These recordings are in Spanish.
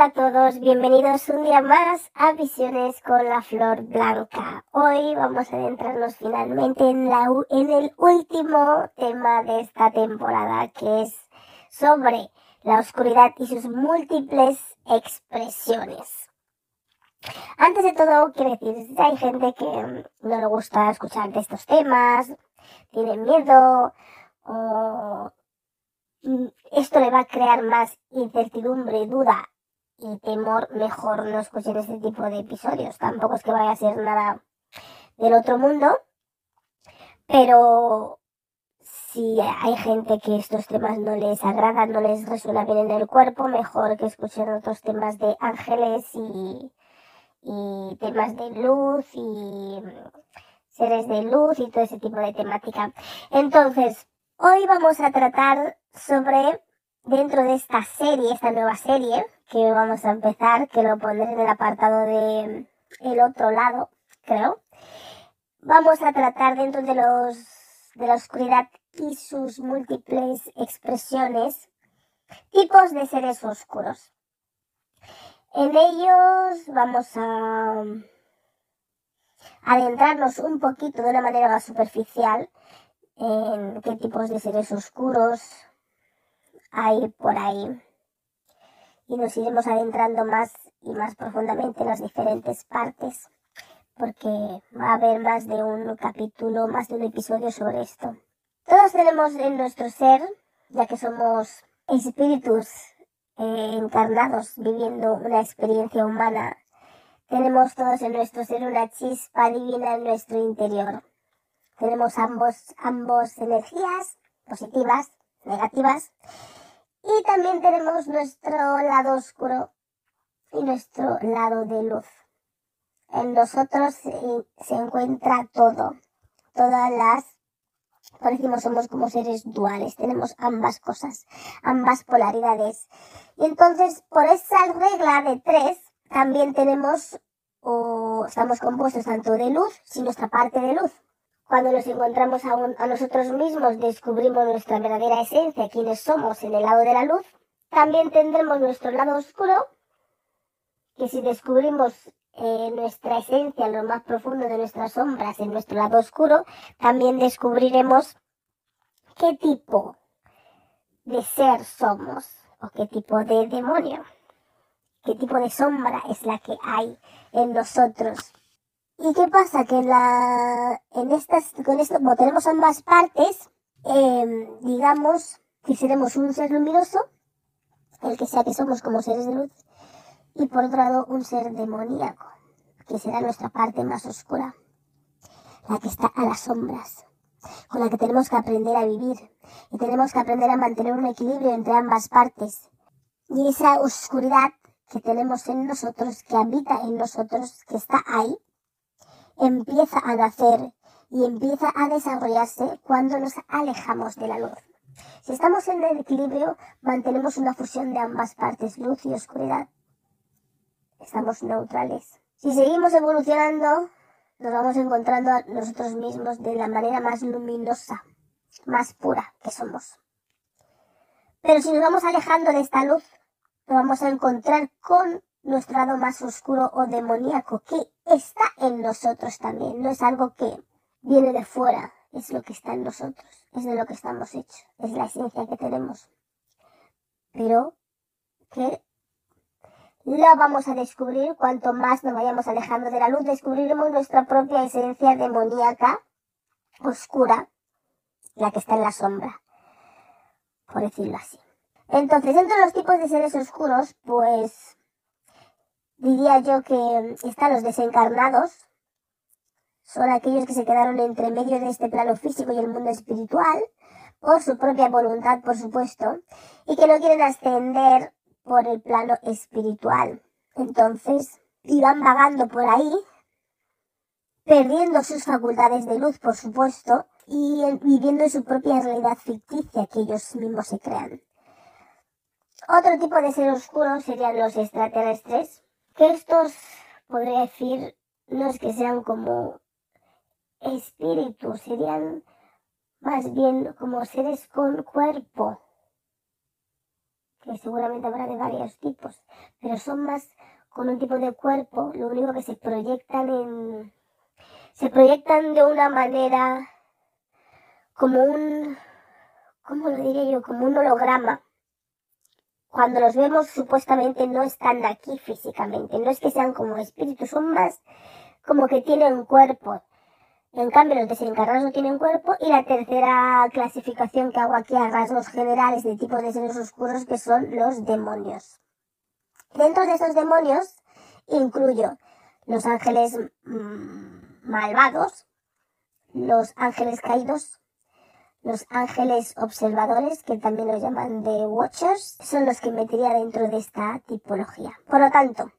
Hola a todos, bienvenidos un día más a Visiones con la Flor Blanca. Hoy vamos a adentrarnos finalmente en, el último tema de esta temporada, que es sobre la oscuridad y sus múltiples expresiones. Antes de todo, quiero decir, si hay gente que no le gusta escuchar de estos temas, tiene miedo, o mm, esto le va a crear más incertidumbre, duda y temor, mejor no escuchen este tipo de episodios. Tampoco es que vaya a ser nada del otro mundo, pero si hay gente que estos temas no les agradan, no les resuena bien en el cuerpo, mejor que escuchen otros temas de ángeles y, y temas de luz y seres de luz y todo ese tipo de temática. Entonces, hoy vamos a tratar sobre, dentro de esta serie, esta nueva serie, que vamos a empezar, que lo pondré en el apartado de el otro lado, creo. Vamos a tratar dentro de los de la oscuridad y sus múltiples expresiones, tipos de seres oscuros. En ellos vamos a adentrarnos un poquito de una manera más superficial en qué tipos de seres oscuros hay por ahí y nos iremos adentrando más y más profundamente en las diferentes partes, porque va a haber más de un capítulo, más de un episodio sobre esto. Todos tenemos en nuestro ser, ya que somos espíritus eh, encarnados viviendo una experiencia humana, tenemos todos en nuestro ser una chispa divina en nuestro interior. Tenemos ambos, ambos energías positivas, negativas, y también tenemos nuestro lado oscuro y nuestro lado de luz. En nosotros se, encuentra todo, todas las, por decimos, somos como seres duales, tenemos ambas cosas, ambas polaridades. Y entonces, por esa regla de tres, también tenemos, o estamos compuestos tanto de luz, sin nuestra parte de luz, cuando nos encontramos a, nosotros mismos, descubrimos nuestra verdadera esencia, quiénes somos en el lado de la luz, también tendremos nuestro lado oscuro, que si descubrimos eh, nuestra esencia en lo más profundo de nuestras sombras, en nuestro lado oscuro, también descubriremos qué tipo de ser somos o qué tipo de demonio, qué tipo de sombra es la que hay en nosotros ¿Y qué pasa? Que la, en estas, con esto, como tenemos ambas partes, em, digamos que seremos un ser luminoso, el que sea que somos como seres de luz, y por otro lado un ser demoníaco, que será nuestra parte más oscura, la que está a las sombras, con la que tenemos que aprender a vivir, y tenemos que aprender a mantener un equilibrio entre ambas partes. Y esa oscuridad que tenemos en nosotros, que habita en nosotros, que está ahí, empieza a nacer y empieza a desarrollarse cuando nos alejamos de la luz. Si estamos en el equilibrio, mantenemos una fusión de ambas partes, luz y oscuridad. Estamos neutrales. Si seguimos evolucionando, nos vamos encontrando a nosotros mismos de la manera más luminosa, más pura que somos. Pero si nos vamos alejando de esta luz, nos vamos a encontrar con nuestro lado más oscuro o demoníaco, está en nosotros también, no es algo que viene de fuera, es lo que está en nosotros, es de lo que estamos hechos, es la esencia que tenemos. Pero que la vamos a descubrir cuanto más nos vayamos alejando de la luz, descubriremos nuestra propia esencia demoníaca, oscura, la que está en la sombra, por decirlo así. Entonces, entre los tipos de seres oscuros, pues diría yo que están los desencarnados, son aquellos que se quedaron entre medio de este plano físico y el mundo espiritual, por su propia voluntad, por supuesto, y que no quieren ascender por el plano espiritual. Entonces, iban vagando por ahí, perdiendo sus facultades de luz, por supuesto, y viviendo en su propia realidad ficticia que ellos mismos se crean. Otro tipo de seres oscuros serían los extraterrestres, que estos, podría decir, no es que sean como espíritus, serían más bien como seres con cuerpo, que seguramente habrá de varios tipos, pero son más con un tipo de cuerpo, lo único que se proyectan en... se proyectan de una manera como un... ¿cómo lo diría yo? como un holograma. Cuando los vemos supuestamente no están aquí físicamente, no es que sean como espíritus, son más como que tienen cuerpo, en cambio, los desencarnados no tienen cuerpo. Y la tercera clasificación que hago aquí a rasgos generales de tipos de seres oscuros que son los demonios. Dentro de esos demonios incluyo los ángeles mm, malvados, los ángeles caídos, los ángeles observadores, que también los llaman de Watchers, son los que metería dentro de esta tipología. Por lo tanto,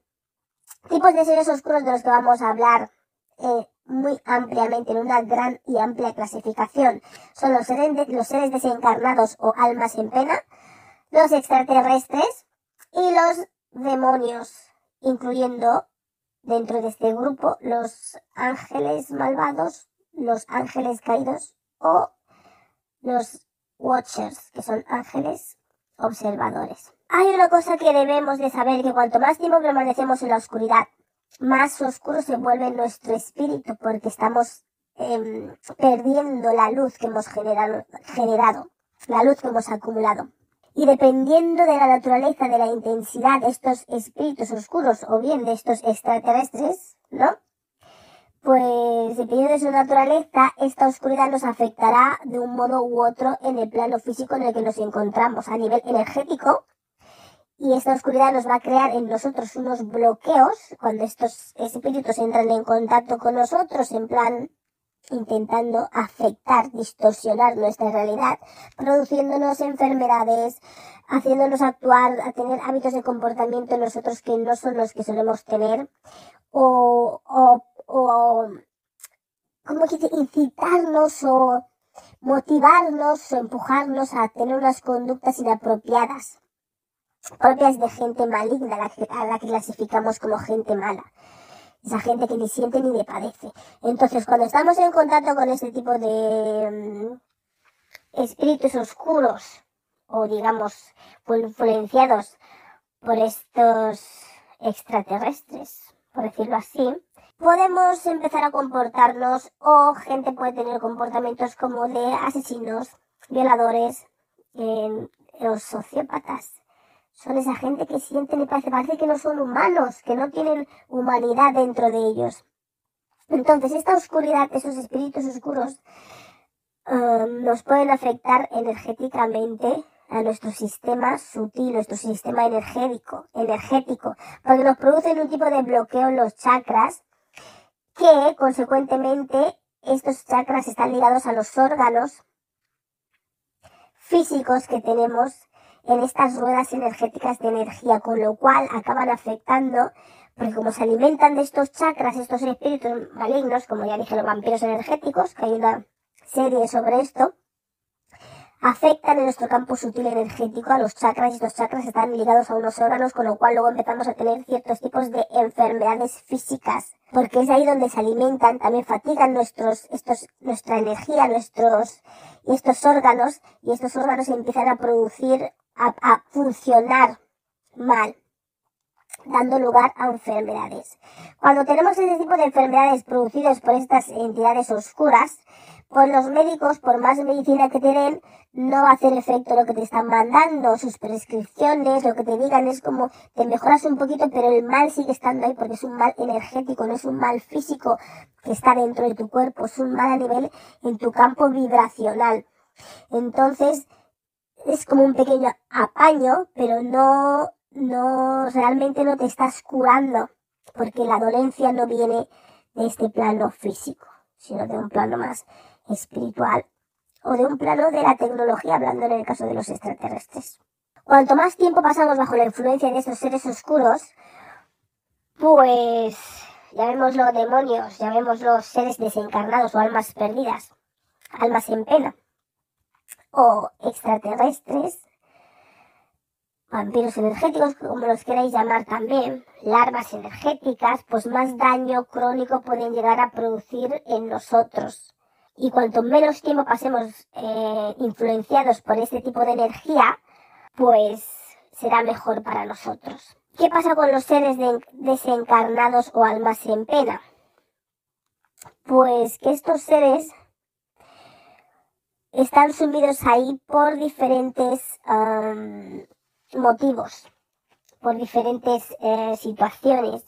tipos de seres oscuros de los que vamos a hablar eh, muy ampliamente en una gran y amplia clasificación. Son los seres, los seres desencarnados o almas en pena, los extraterrestres y los demonios, incluyendo dentro de este grupo los ángeles malvados, los ángeles caídos o los watchers, que son ángeles observadores. Hay una cosa que debemos de saber, que cuanto más tiempo permanecemos en la oscuridad, más oscuro se vuelve nuestro espíritu porque estamos em, perdiendo la luz que hemos generado, generado, la luz que hemos acumulado. Y dependiendo de la naturaleza, de la intensidad de estos espíritus oscuros o bien de estos extraterrestres, ¿no? Pues dependiendo de su naturaleza, esta oscuridad nos afectará de un modo u otro en el plano físico en el que nos encontramos. A nivel energético, y esta oscuridad nos va a crear en nosotros unos bloqueos cuando estos espíritus entran en contacto con nosotros en plan intentando afectar, distorsionar nuestra realidad, produciéndonos enfermedades, haciéndonos actuar, a tener hábitos de comportamiento en nosotros que no son los que solemos tener, o, o, o como que incitarnos o motivarnos o empujarnos a tener unas conductas inapropiadas propias de gente maligna, a la que clasificamos como gente mala. Esa gente que ni siente ni le padece. Entonces, cuando estamos en contacto con este tipo de mm, espíritus oscuros, o digamos, influenciados por estos extraterrestres, por decirlo así, podemos empezar a comportarnos o gente puede tener comportamientos como de asesinos, violadores, o sociópatas son esa gente que sienten y parece, parece que no son humanos, que no tienen humanidad dentro de ellos. Entonces, esta oscuridad, esos espíritus oscuros, um, nos pueden afectar energéticamente a nuestro sistema sutil, nuestro sistema energético, energético, porque nos producen un tipo de bloqueo en los chakras que, consecuentemente, estos chakras están ligados a los órganos físicos que tenemos en estas ruedas energéticas de energía, con lo cual acaban afectando, porque como se alimentan de estos chakras, estos espíritus malignos, como ya dije, los vampiros energéticos, que hay una serie sobre esto, afectan en nuestro campo sutil energético a los chakras y estos chakras están ligados a unos órganos, con lo cual luego empezamos a tener ciertos tipos de enfermedades físicas, porque es ahí donde se alimentan, también fatigan nuestros, estos, nuestra energía, nuestros, estos órganos, y estos órganos empiezan a producir a, funcionar mal dando lugar a enfermedades. Cuando tenemos ese tipo de enfermedades producidas por estas entidades oscuras, pues los médicos, por más medicina que te den, no va a hacer efecto lo que te están mandando, sus prescripciones, lo que te digan es como te mejoras un poquito, pero el mal sigue estando ahí porque es un mal energético, no es un mal físico que está dentro de tu cuerpo, es un mal a nivel en tu campo vibracional. Entonces, es como un pequeño apaño, pero no, no, realmente no te estás curando, porque la dolencia no viene de este plano físico, sino de un plano más espiritual o de un plano de la tecnología, hablando en el caso de los extraterrestres. Cuanto más tiempo pasamos bajo la influencia de estos seres oscuros, pues llamémoslo demonios, llamémoslo seres desencarnados o almas perdidas, almas en pena, o extraterrestres, vampiros energéticos, como los queráis llamar también, larvas energéticas, pues más daño crónico pueden llegar a producir en nosotros. Y cuanto menos tiempo pasemos eh, influenciados por este tipo de energía, pues será mejor para nosotros. ¿Qué pasa con los seres desencarnados o almas en pena? Pues que estos seres están sumidos ahí por diferentes motivos, por diferentes eh, situaciones.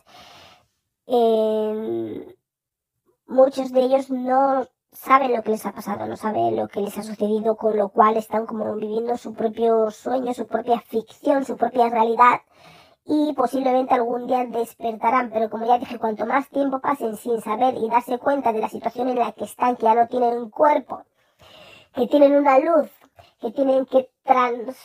muchos de ellos no saben lo que les ha pasado, no saben lo que les ha sucedido, con lo cual están como viviendo su propio sueño, su propia ficción, su propia realidad y posiblemente algún día despertarán, pero como ya dije, cuanto más tiempo pasen sin saber y darse cuenta de la situación en la que están, que ya no tienen un cuerpo, que tienen una luz, que tienen que trans...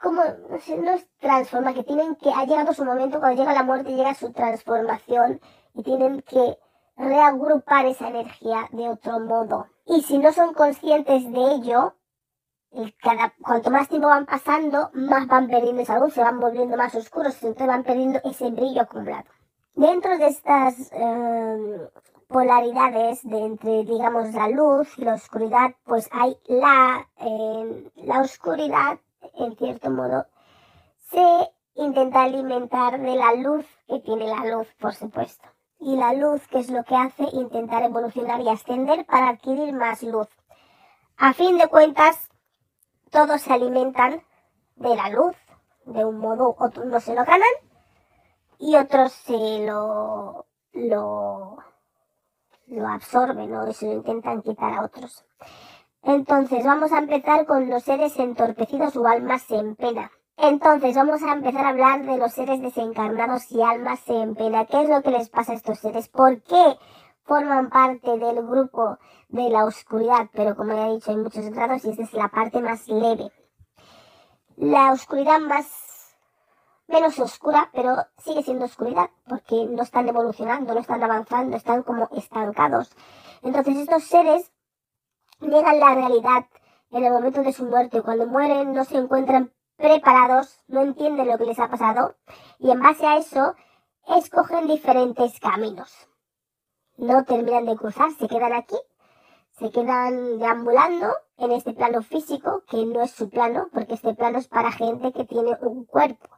¿Cómo? No es transforma, que tienen que... Ha llegado su momento, cuando llega la muerte llega su transformación y tienen que reagrupar esa energía de otro modo. Y si no son conscientes de ello, cada, cuanto más tiempo van pasando, más van perdiendo esa luz, se van volviendo más oscuros, entonces van perdiendo ese brillo acumulado. Dentro de estas eh, polaridades de entre, digamos, la luz y la oscuridad, pues hay la, eh, la oscuridad, en cierto modo, se intenta alimentar de la luz que tiene la luz, por supuesto y la luz, que es lo que hace intentar evolucionar y ascender para adquirir más luz. A fin de cuentas, todos se alimentan de la luz, de un modo u otro no se lo ganan y otros se lo, lo, lo absorben o se lo intentan quitar a otros. Entonces vamos a empezar con los seres entorpecidos o almas en pena. Entonces vamos a empezar a hablar de los seres desencarnados y almas en pena. ¿Qué es lo que les pasa a estos seres? ¿Por qué forman parte del grupo de la oscuridad? Pero como ya he dicho, hay muchos grados y esta es la parte más leve. La oscuridad más menos oscura, pero sigue siendo oscuridad porque no están evolucionando, no están avanzando, están como estancados. Entonces estos seres niegan la realidad en el momento de su muerte. Cuando mueren no se encuentran preparados, no entienden lo que les ha pasado y en base a eso escogen diferentes caminos. No terminan de cruzar, se quedan aquí, se quedan deambulando en este plano físico, que no es su plano, porque este plano es para gente que tiene un cuerpo.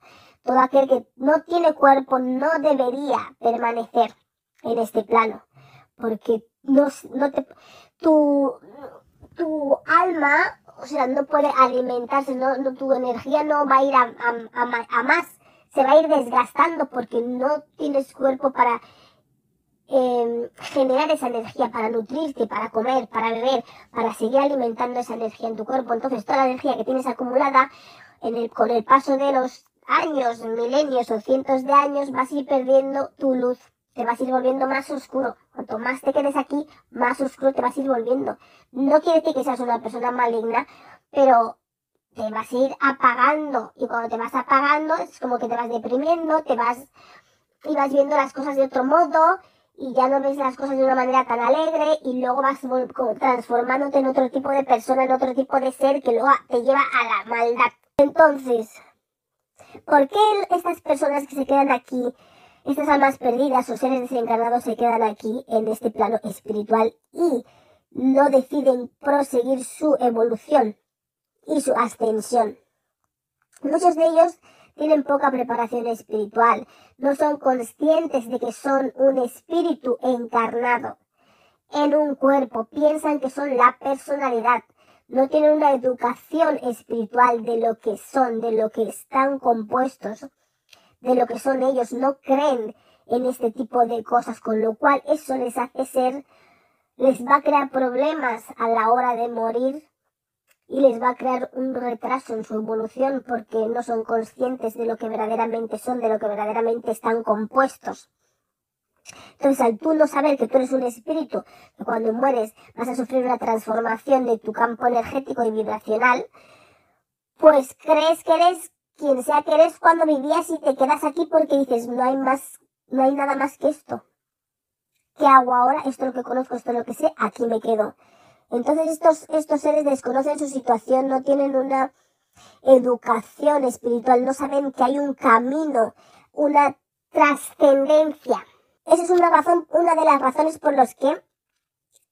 Todo aquel que no tiene cuerpo no debería permanecer en este plano, porque no, no te, tu, tu alma o sea, no puede alimentarse, no, no, tu energía no va a ir a, a, más, se va a ir desgastando porque no tienes cuerpo para em, generar esa energía, para nutrirte, para comer, para beber, para seguir alimentando esa energía en tu cuerpo. Entonces, toda la energía que tienes acumulada en el, con el paso de los años, milenios o cientos de años, vas a ir perdiendo tu luz te vas a ir volviendo más oscuro. Cuanto más te quedes aquí, más oscuro te vas a ir volviendo. No quiere decir que seas una persona maligna, pero te vas a ir apagando. Y cuando te vas apagando, es como que te vas deprimiendo, te vas y vas viendo las cosas de otro modo y ya no ves las cosas de una manera tan alegre y luego vas transformándote en otro tipo de persona, en otro tipo de ser que luego te lleva a la maldad. Entonces, ¿por qué estas personas que se quedan aquí estas almas perdidas o seres desencarnados se quedan aquí en este plano espiritual y no deciden proseguir su evolución y su ascensión. Muchos de ellos tienen poca preparación espiritual, no son conscientes de que son un espíritu encarnado en un cuerpo, piensan que son la personalidad, no tienen una educación espiritual de lo que son, de lo que están compuestos de lo que son ellos, no creen en este tipo de cosas, con lo cual eso les hace ser, les va a crear problemas a la hora de morir y les va a crear un retraso en su evolución porque no son conscientes de lo que verdaderamente son, de lo que verdaderamente están compuestos. Entonces, al tú no saber que tú eres un espíritu, que cuando mueres vas a sufrir una transformación de tu campo energético y vibracional, pues crees que eres quien sea que eres cuando vivías y te quedas aquí porque dices, no hay más, no hay nada más que esto. ¿Qué hago ahora? Esto es lo que conozco, esto es lo que sé, aquí me quedo. Entonces estos, estos seres desconocen su situación, no tienen una educación espiritual, no saben que hay un camino, una trascendencia. Esa es una razón, una de las razones por las que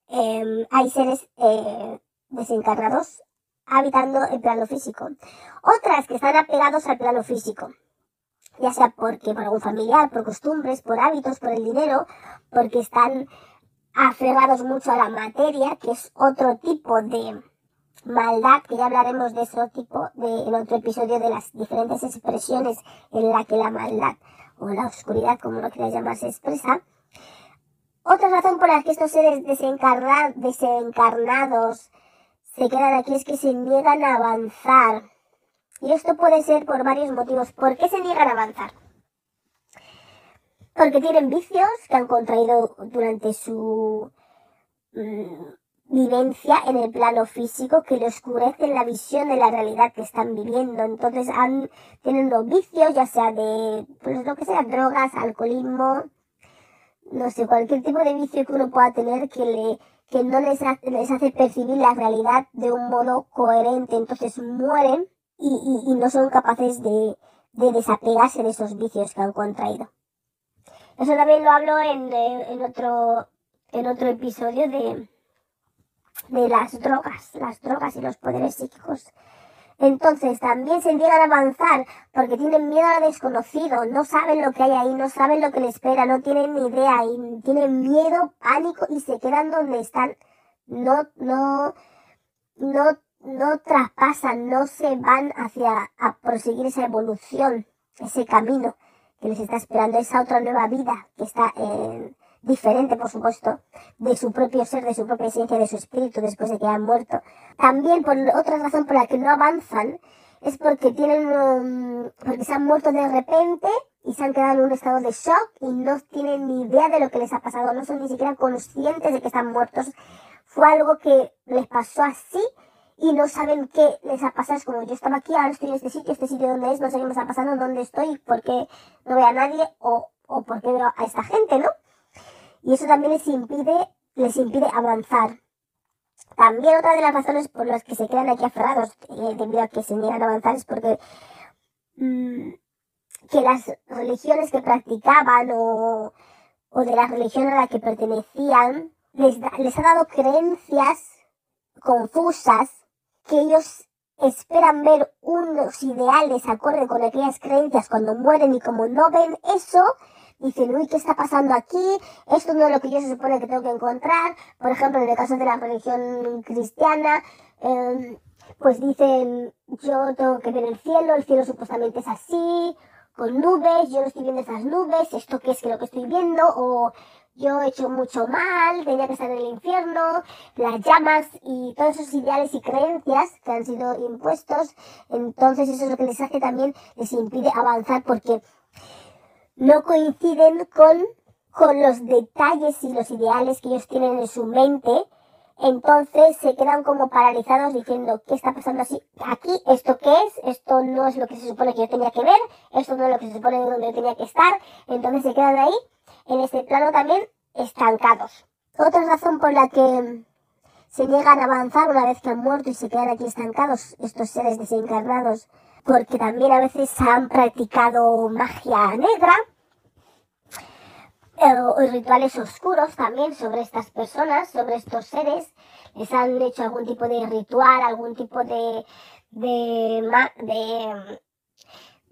em, hay seres eh, desencarnados habitando el plano físico. Otras que están apegados al plano físico, ya sea porque por algún familiar, por costumbres, por hábitos, por el dinero, porque están aferrados mucho a la materia, que es otro tipo de maldad, que ya hablaremos de ese tipo de, en otro episodio de las diferentes expresiones en la que la maldad o la oscuridad, como lo quieras llamar, se expresa. Otra razón por la que estos seres desencarnados se quedan aquí es que se niegan a avanzar. Y esto puede ser por varios motivos. ¿Por qué se niegan a avanzar? Porque tienen vicios que han contraído durante su mm, vivencia en el plano físico que le oscurecen la visión de la realidad que están viviendo. Entonces han, tienen los vicios, ya sea de, pues lo que sea, drogas, alcoholismo, no sé, cualquier tipo de vicio que uno pueda tener que le que no les, les hace percibir la realidad de un modo coherente, entonces mueren y, y, no son capaces de, de, desapegarse de esos vicios que han contraído. Eso también lo hablo en, en otro, en otro episodio de, de las drogas, las drogas y los poderes psíquicos entonces también se niegan a avanzar porque tienen miedo a lo desconocido, no saben lo que hay ahí, no saben lo que les espera, no tienen ni idea y tienen miedo, pánico y se quedan donde están. No, no, no, no traspasan, no se van hacia a proseguir esa evolución, ese camino que les está esperando, esa otra nueva vida que está en, diferente, por supuesto, de su propio ser, de su propia esencia, de su espíritu después de que han muerto. También por otra razón por la que no avanzan es porque tienen, um, porque se han muerto de repente y se han quedado en un estado de shock y no tienen ni idea de lo que les ha pasado, no son ni siquiera conscientes de que están muertos. Fue algo que les pasó así y no saben qué les ha pasado. Es como yo estaba aquí, ahora estoy en este sitio, este sitio donde es, no sé qué me está pasando, dónde estoy, por qué no veo a nadie o, o por qué veo a esta gente, ¿no? Y eso también les impide, les impide avanzar. También otra de las razones por las que se quedan aquí aferrados eh, debido a que se niegan a avanzar es porque mm, que las religiones que practicaban o, o de la religión a la que pertenecían les, les ha dado creencias confusas que ellos esperan ver unos ideales acorde con aquellas creencias cuando mueren y como no ven eso, dicen, uy, ¿qué está pasando aquí? Esto no es lo que yo se supone que tengo que encontrar. Por ejemplo, en el caso de la religión cristiana, em, pues dicen, yo tengo que ver el cielo, el cielo supuestamente es así, con nubes, yo no estoy viendo esas nubes, esto qué es que lo que estoy viendo, o yo he hecho mucho mal, tenía que estar en el infierno, las llamas y todos esos ideales y creencias que han sido impuestos, entonces eso es lo que les hace también, les impide avanzar porque no coinciden con, con los detalles y los ideales que ellos tienen en su mente, entonces se quedan como paralizados diciendo, ¿qué está pasando así? Aquí, ¿esto qué es? Esto no es lo que se supone que yo tenía que ver, esto no es lo que se supone donde yo tenía que estar, entonces se quedan ahí, en ese plano también, estancados. Otra razón por la que se niegan a avanzar una vez que han muerto y se quedan aquí estancados estos seres desencarnados porque también a veces han practicado magia negra eh, rituales oscuros también sobre estas personas, sobre estos seres. Les han hecho algún tipo de ritual, algún tipo de, de, de,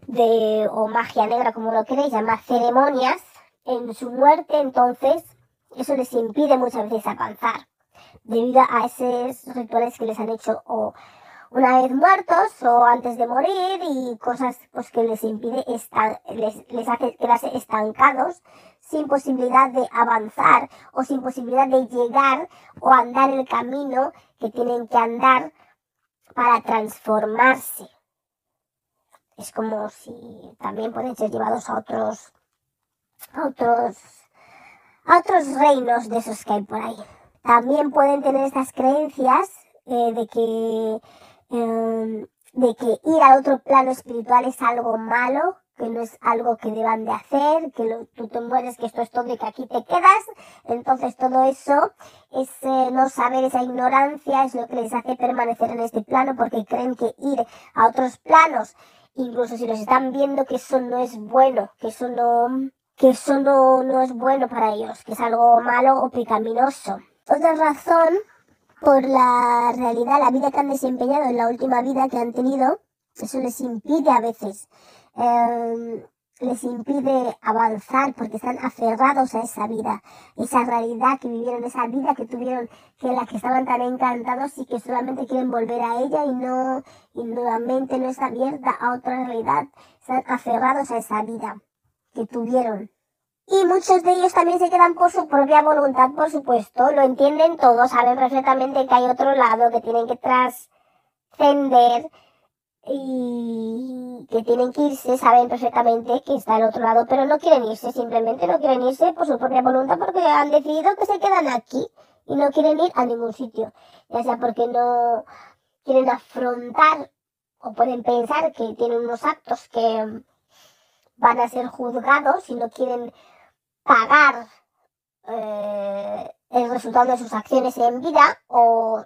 de o magia negra, como lo queréis llamar, ceremonias en su muerte, entonces eso les impide muchas veces avanzar debido a esos rituales que les han hecho o una vez muertos o antes de morir y cosas pues que les impide estar, les, les hace quedarse estancados sin posibilidad de avanzar o sin posibilidad de llegar o andar el camino que tienen que andar para transformarse. Es como si también pueden ser llevados a otros, a otros, a otros reinos de esos que hay por ahí. También pueden tener estas creencias eh, de que Em, de que ir al otro plano espiritual es algo malo, que no es algo que deban de hacer, que tú te mueres, que esto es todo y que aquí te quedas. Entonces todo eso, ese no saber, esa ignorancia es lo que les hace permanecer en este plano porque creen que ir a otros planos, incluso si los están viendo, que eso no es bueno, que eso no, que eso no, no es bueno para ellos, que es algo malo o pecaminoso. Otra razón por la realidad, la vida que han desempeñado en la última vida que han tenido, eso les impide a veces Em, les impide avanzar porque están aferrados a esa vida, esa realidad que vivieron, esa vida que tuvieron, que en la que estaban tan encantados y que solamente quieren volver a ella y no, y nuevamente no está abierta a otra realidad, están aferrados a esa vida que tuvieron. Y muchos de ellos también se quedan por su propia voluntad, por supuesto, lo entienden todos, saben perfectamente que hay otro lado que tienen que trascender, y que tienen que irse, saben perfectamente que está al otro lado, pero no quieren irse, simplemente no quieren irse por su propia voluntad porque han decidido que se quedan aquí y no quieren ir a ningún sitio, ya sea porque no quieren afrontar o pueden pensar que tienen unos actos que van a ser juzgados y no quieren pagar eh, el resultado de sus acciones en vida o,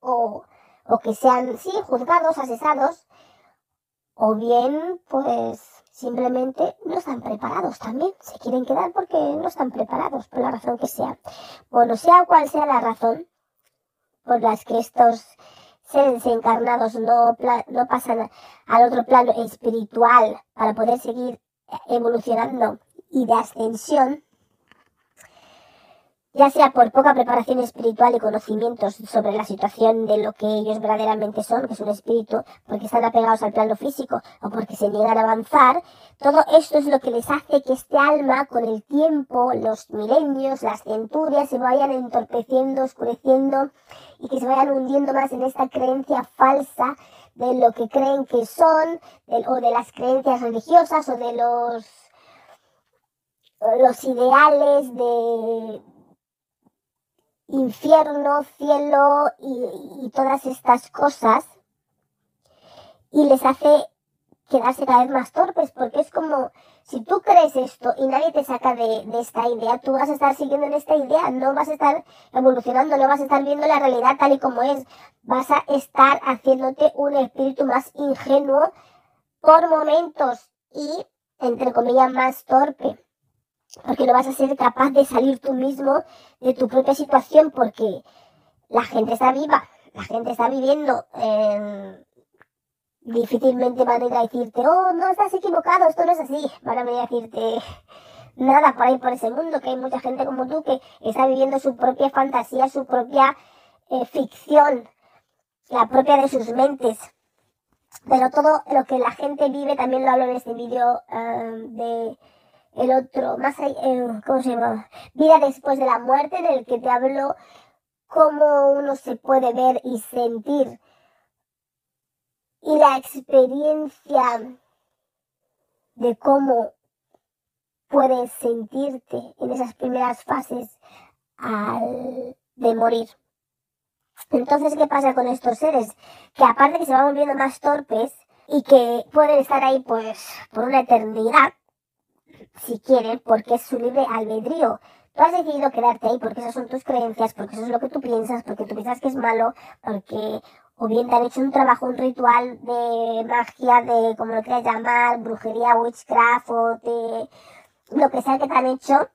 o o que sean, sí, juzgados, asesados, o bien, pues, simplemente no están preparados también. Se quieren quedar porque no están preparados, por la razón que sea. Bueno, sea cual sea la razón por las que estos seres encarnados no, no pasan al otro plano espiritual para poder seguir evolucionando y de ascensión, ya sea por poca preparación espiritual y conocimientos sobre la situación de lo que ellos verdaderamente son, que es un espíritu, porque están apegados al plano físico o porque se niegan a avanzar, todo esto es lo que les hace que este alma, con el tiempo, los milenios, las centurias, se vayan entorpeciendo, oscureciendo y que se vayan hundiendo más en esta creencia falsa de lo que creen que son, o de las creencias religiosas o de los los ideales de, infierno, cielo y, todas estas cosas y les hace quedarse cada vez más torpes porque es como si tú crees esto y nadie te saca de, esta idea, tú vas a estar siguiendo en esta idea, no vas a estar evolucionando, no vas a estar viendo la realidad tal y como es, vas a estar haciéndote un espíritu más ingenuo por momentos y, entre comillas, más torpe porque no vas a ser capaz de salir tú mismo de tu propia situación porque la gente está viva, la gente está viviendo. difícilmente van a ir a decirte, oh, no estás equivocado, esto no es así. Van a venir a decirte nada por ahí por ese mundo, que hay mucha gente como tú que está viviendo su propia fantasía, su propia eh, ficción, la propia de sus mentes. Pero todo lo que la gente vive, también lo hablo en este vídeo eh, de el otro, más allá, eh, ¿cómo se llama? Vida después de la muerte, en el que te hablo cómo uno se puede ver y sentir. Y la experiencia de cómo puedes sentirte en esas primeras fases al, de morir. Entonces, ¿qué pasa con estos seres? Que aparte que se van volviendo más torpes y que pueden estar ahí pues por una eternidad, si quieren, porque es su libre albedrío. Tú has decidido quedarte ahí porque esas son tus creencias, porque eso es lo que tú piensas, porque tú piensas que es malo, porque o bien te han hecho un trabajo, un ritual de magia, de como lo quieras llamar, brujería, witchcraft o de lo que sea que te han hecho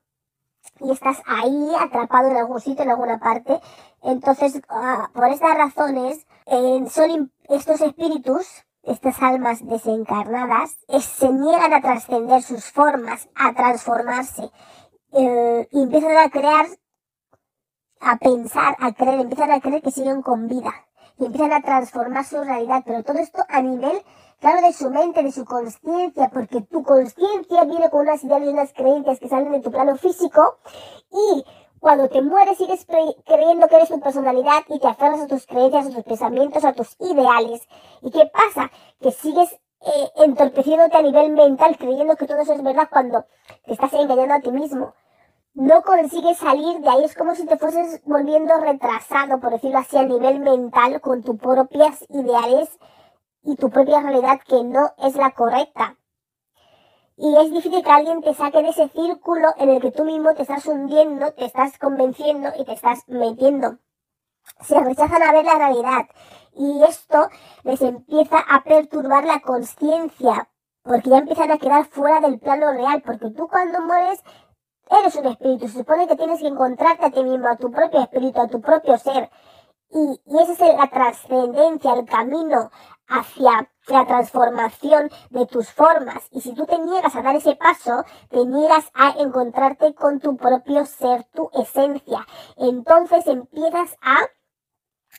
y estás ahí atrapado en algún sitio, en alguna parte. Entonces, ah, por estas razones, eh, son estos espíritus estas almas desencarnadas se niegan a trascender sus formas, a transformarse, eh, y empiezan a crear, a pensar, a creer, empiezan a creer que siguen con vida, y empiezan a transformar su realidad, pero todo esto a nivel, claro, de su mente, de su conciencia, porque tu conciencia viene con unas ideas y unas creencias que salen de tu plano físico, y cuando te mueres sigues creyendo que eres tu personalidad y te aferras a tus creencias, a tus pensamientos, a tus ideales. ¿Y qué pasa? Que sigues eh, entorpeciéndote a nivel mental creyendo que todo eso es verdad cuando te estás engañando a ti mismo. No consigues salir de ahí, es como si te fueses volviendo retrasado, por decirlo así, a nivel mental con tus propias ideales y tu propia realidad que no es la correcta. Y es difícil que alguien te saque de ese círculo en el que tú mismo te estás hundiendo, te estás convenciendo y te estás metiendo. Se rechazan a ver la realidad y esto les empieza a perturbar la conciencia porque ya empiezan a quedar fuera del plano real, porque tú cuando mueres eres un espíritu, se supone que tienes que encontrarte a ti mismo, a tu propio espíritu, a tu propio ser. Y, y esa es la trascendencia, el camino hacia la transformación de tus formas. Y si tú te niegas a dar ese paso, te niegas a encontrarte con tu propio ser, tu esencia. Entonces empiezas a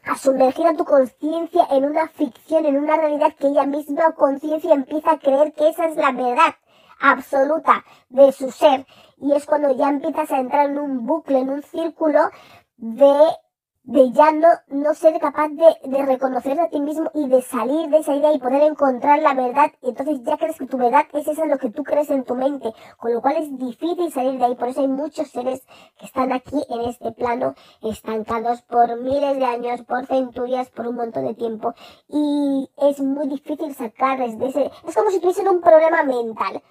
a sumergir a tu conciencia en una ficción, en una realidad que ella misma conciencia empieza a creer que esa es la verdad absoluta de su ser. Y es cuando ya empiezas a entrar en un bucle, en un círculo de de ya no, no ser capaz de, de reconocer a ti mismo y de salir de esa idea y poder encontrar la verdad. Y entonces ya crees que tu verdad es esa lo que tú crees en tu mente, con lo cual es difícil salir de ahí. Por eso hay muchos seres que están aquí en este plano, estancados por miles de años, por centurias, por un montón de tiempo. Y es muy difícil sacarles de ese, es como si tuviesen un problema mental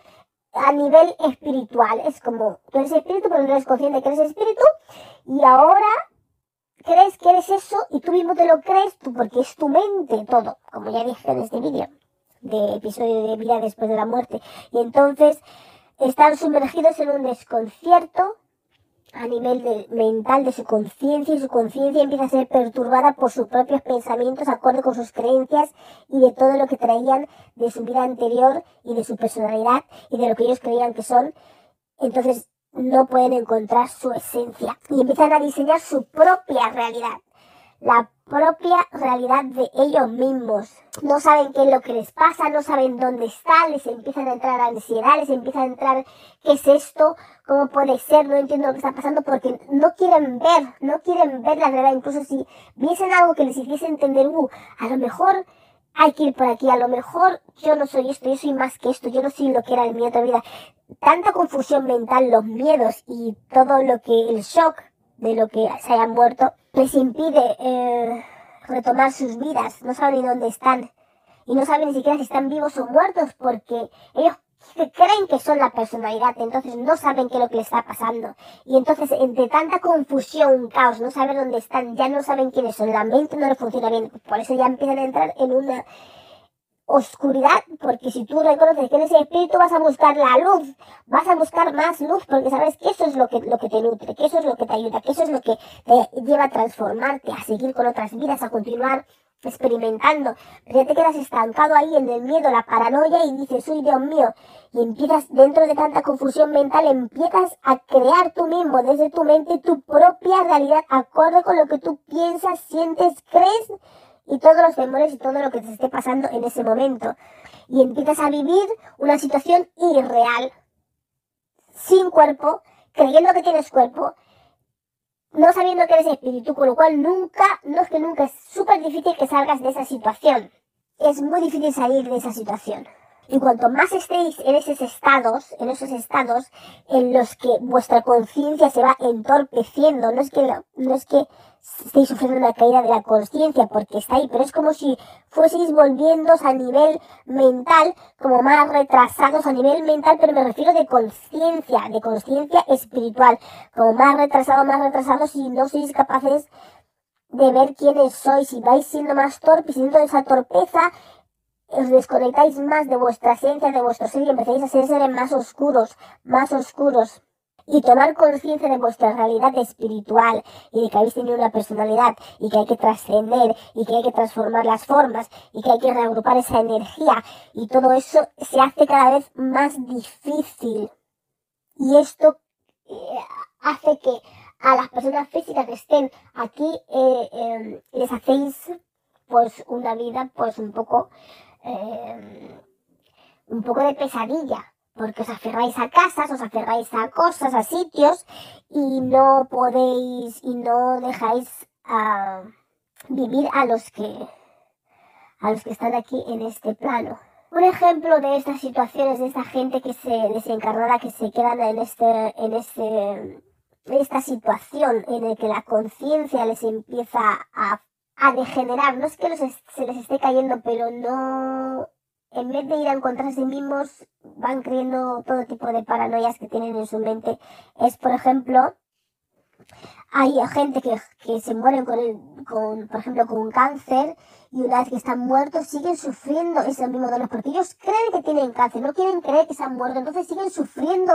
a nivel espiritual. Es como, tú eres espíritu, pero no eres consciente que eres espíritu. Y ahora crees que eres eso y tú mismo te lo crees tú porque es tu mente todo, como ya dije en este vídeo de episodio de vida después de la muerte. Y entonces están sumergidos en un desconcierto a nivel mental de su conciencia y su conciencia empieza a ser perturbada por sus propios pensamientos acorde con sus creencias y de todo lo que traían de su vida anterior y de su personalidad y de lo que ellos creían que son. Entonces no pueden encontrar su esencia y empiezan a diseñar su propia realidad, la propia realidad de ellos mismos. No saben qué es lo que les pasa, no saben dónde están, les empiezan a entrar ansiedad, les empieza a entrar qué es esto, cómo puede ser, no entiendo lo que está pasando porque no quieren ver, no quieren ver la realidad, incluso si viesen algo que les hiciese entender, uh, a lo mejor hay que ir por aquí, a lo mejor yo no soy esto, yo soy más que esto, yo no soy lo que era en mi otra vida. Tanta confusión mental, los miedos y todo lo que, el shock de lo que se hayan muerto, les impide eh, retomar sus vidas, no saben ni dónde están. Y no saben ni siquiera si están vivos o muertos porque ellos que creen que son la personalidad, entonces no saben qué es lo que les está pasando. Y entonces, entre tanta confusión, caos, no saber dónde están, ya no saben quiénes son, la mente no le funciona bien, por eso ya empiezan a entrar en una oscuridad, porque si tú reconoces que eres espíritu vas a buscar la luz, vas a buscar más luz, porque sabes que eso es lo que, lo que te nutre, que eso es lo que te ayuda, que eso es lo que te lleva a transformarte, a seguir con otras vidas, a continuar experimentando, pero ya te quedas estancado ahí en el miedo, la paranoia y dices, uy Dios mío, y empiezas dentro de tanta confusión mental, empiezas a crear tú mismo desde tu mente tu propia realidad acorde con lo que tú piensas, sientes, crees y todos los temores y todo lo que te esté pasando en ese momento. Y empiezas a vivir una situación irreal, sin cuerpo, creyendo que tienes cuerpo, no sabiendo que eres espíritu, con lo cual nunca, no es que nunca, es súper difícil que salgas de esa situación. Es muy difícil salir de esa situación. Y cuanto más estéis en esos estados, en esos estados en los que vuestra conciencia se va entorpeciendo, no es que, no es que estéis sufriendo una caída de la conciencia porque está ahí, pero es como si fueseis volviendo a nivel mental, como más retrasados a nivel mental, pero me refiero de conciencia, de conciencia espiritual, como más retrasados, más retrasados y no sois capaces de ver quiénes sois y vais siendo más torpes, siendo esa torpeza, os desconectáis más de vuestra esencia, de vuestro ser y empezáis a ser seres más oscuros, más oscuros y tomar conciencia de vuestra realidad espiritual y de que habéis tenido una personalidad y que hay que trascender y que hay que transformar las formas y que hay que reagrupar esa energía y todo eso se hace cada vez más difícil. Y esto eh, hace que a las personas físicas que estén aquí eh, em, les hacéis pues una vida pues un poco em, un poco de pesadilla porque os aferráis a casas, os aferráis a cosas, a sitios y no podéis y no dejáis a vivir a los que a los que están aquí en este plano. Un ejemplo de estas situaciones, de esta gente que se desencarnada, que se quedan en este, en este, esta situación en la que la conciencia les empieza a a degenerar. No es que se les esté cayendo, pero no, en vez de ir a encontrarse a sí mismos, van creyendo todo tipo de paranoias que tienen en su mente. Es, por ejemplo, hay gente que, que se mueren con, el, con, por ejemplo, con cáncer y una vez que están muertos siguen sufriendo. Ese mismo dolor porque ellos creen que tienen cáncer, no quieren creer que se han muerto, entonces siguen sufriendo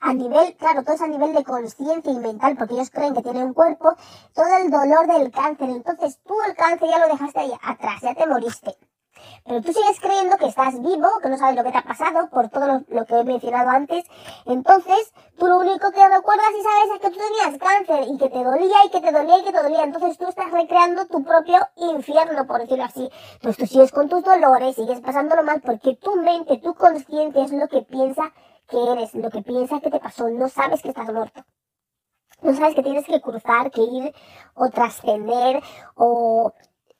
a nivel, claro, todo es a nivel de conciencia y mental porque ellos creen que tienen un cuerpo, todo el dolor del cáncer, entonces tú el cáncer ya lo dejaste ahí atrás, ya te moriste. Pero tú sigues creyendo que estás vivo, que no sabes lo que te ha pasado por todo lo, que he mencionado antes. Entonces, tú lo único que recuerdas y sabes es que tú tenías cáncer y que te dolía y que te dolía y que te dolía. Entonces tú estás recreando tu propio infierno, por decirlo así. Entonces tú sigues con tus dolores, sigues pasándolo mal porque tu mente, tu consciente es lo que piensa que eres, lo que piensa que te pasó. No sabes que estás muerto. No sabes que tienes que cruzar, que ir o trascender o,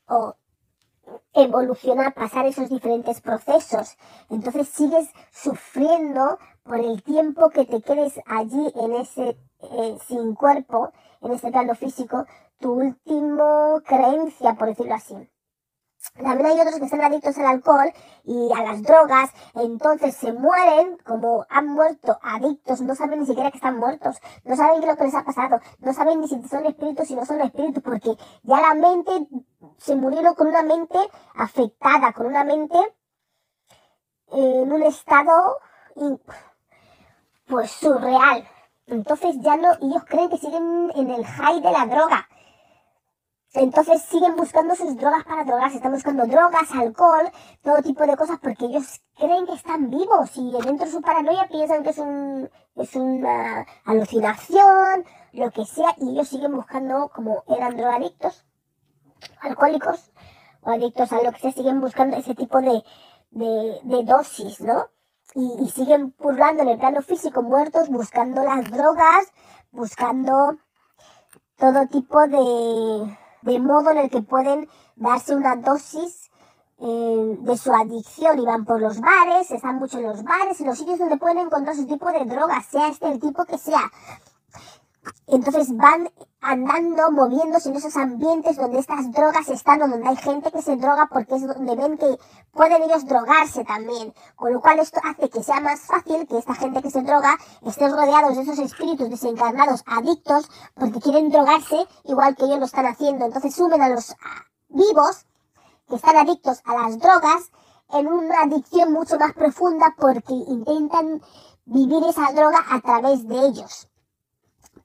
o evolucionar, pasar esos diferentes procesos. Entonces sigues sufriendo por el tiempo que te quedes allí en ese eh, sin cuerpo, en ese plano físico, tu último creencia, por decirlo así. También hay otros que están adictos al alcohol y a las drogas, entonces se mueren como han muerto adictos, no saben ni siquiera que están muertos, no saben qué es lo que les ha pasado, no saben ni si son espíritus, si no son espíritus, porque ya la mente se murieron con una mente afectada, con una mente en un estado pues surreal. Entonces ya no, ellos creen que siguen en el high de la droga. Entonces siguen buscando sus drogas para drogarse, están buscando drogas, alcohol, todo tipo de cosas porque ellos creen que están vivos y dentro de su paranoia piensan que es, un, es una alucinación, lo que sea, y ellos siguen buscando como eran drogadictos, alcohólicos o adictos a lo que sea, siguen buscando ese tipo de, de, dosis, ¿no? Y, y siguen purgando en el plano físico muertos, buscando las drogas, buscando todo tipo de, de modo en el que pueden darse una dosis eh, de su adicción y van por los bares, están mucho en los bares, en los sitios donde pueden encontrar su tipo de droga, sea este el tipo que sea. Entonces van andando, moviéndose en esos ambientes donde estas drogas están o donde hay gente que se droga porque es donde ven que pueden ellos drogarse también. Con lo cual esto hace que sea más fácil que esta gente que se droga esté rodeados de esos espíritus desencarnados, adictos, porque quieren drogarse igual que ellos lo están haciendo. Entonces suben a los vivos que están adictos a las drogas en una adicción mucho más profunda porque intentan vivir esa droga a través de ellos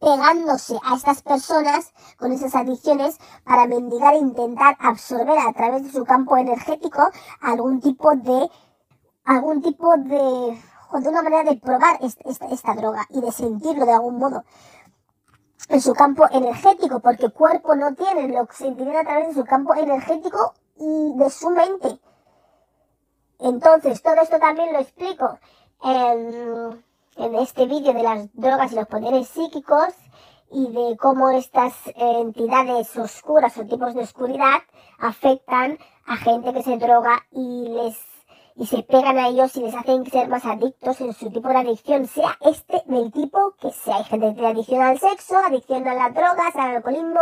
pegándose a estas personas con esas adicciones para mendigar e intentar absorber a través de su campo energético algún tipo de algún tipo de de una manera de probar esta, droga y de sentirlo de algún modo en su campo energético, porque cuerpo no tienen, lo sentirán a través de su campo energético y de su mente. Entonces, todo esto también lo explico en en este vídeo de las drogas y los poderes psíquicos y de cómo estas entidades oscuras o tipos de oscuridad afectan a gente que se droga y les y se pegan a ellos y les hacen ser más adictos en su tipo de adicción, sea este del tipo que sea. Hay gente que adicción al sexo, adicción a las drogas, al alcoholismo,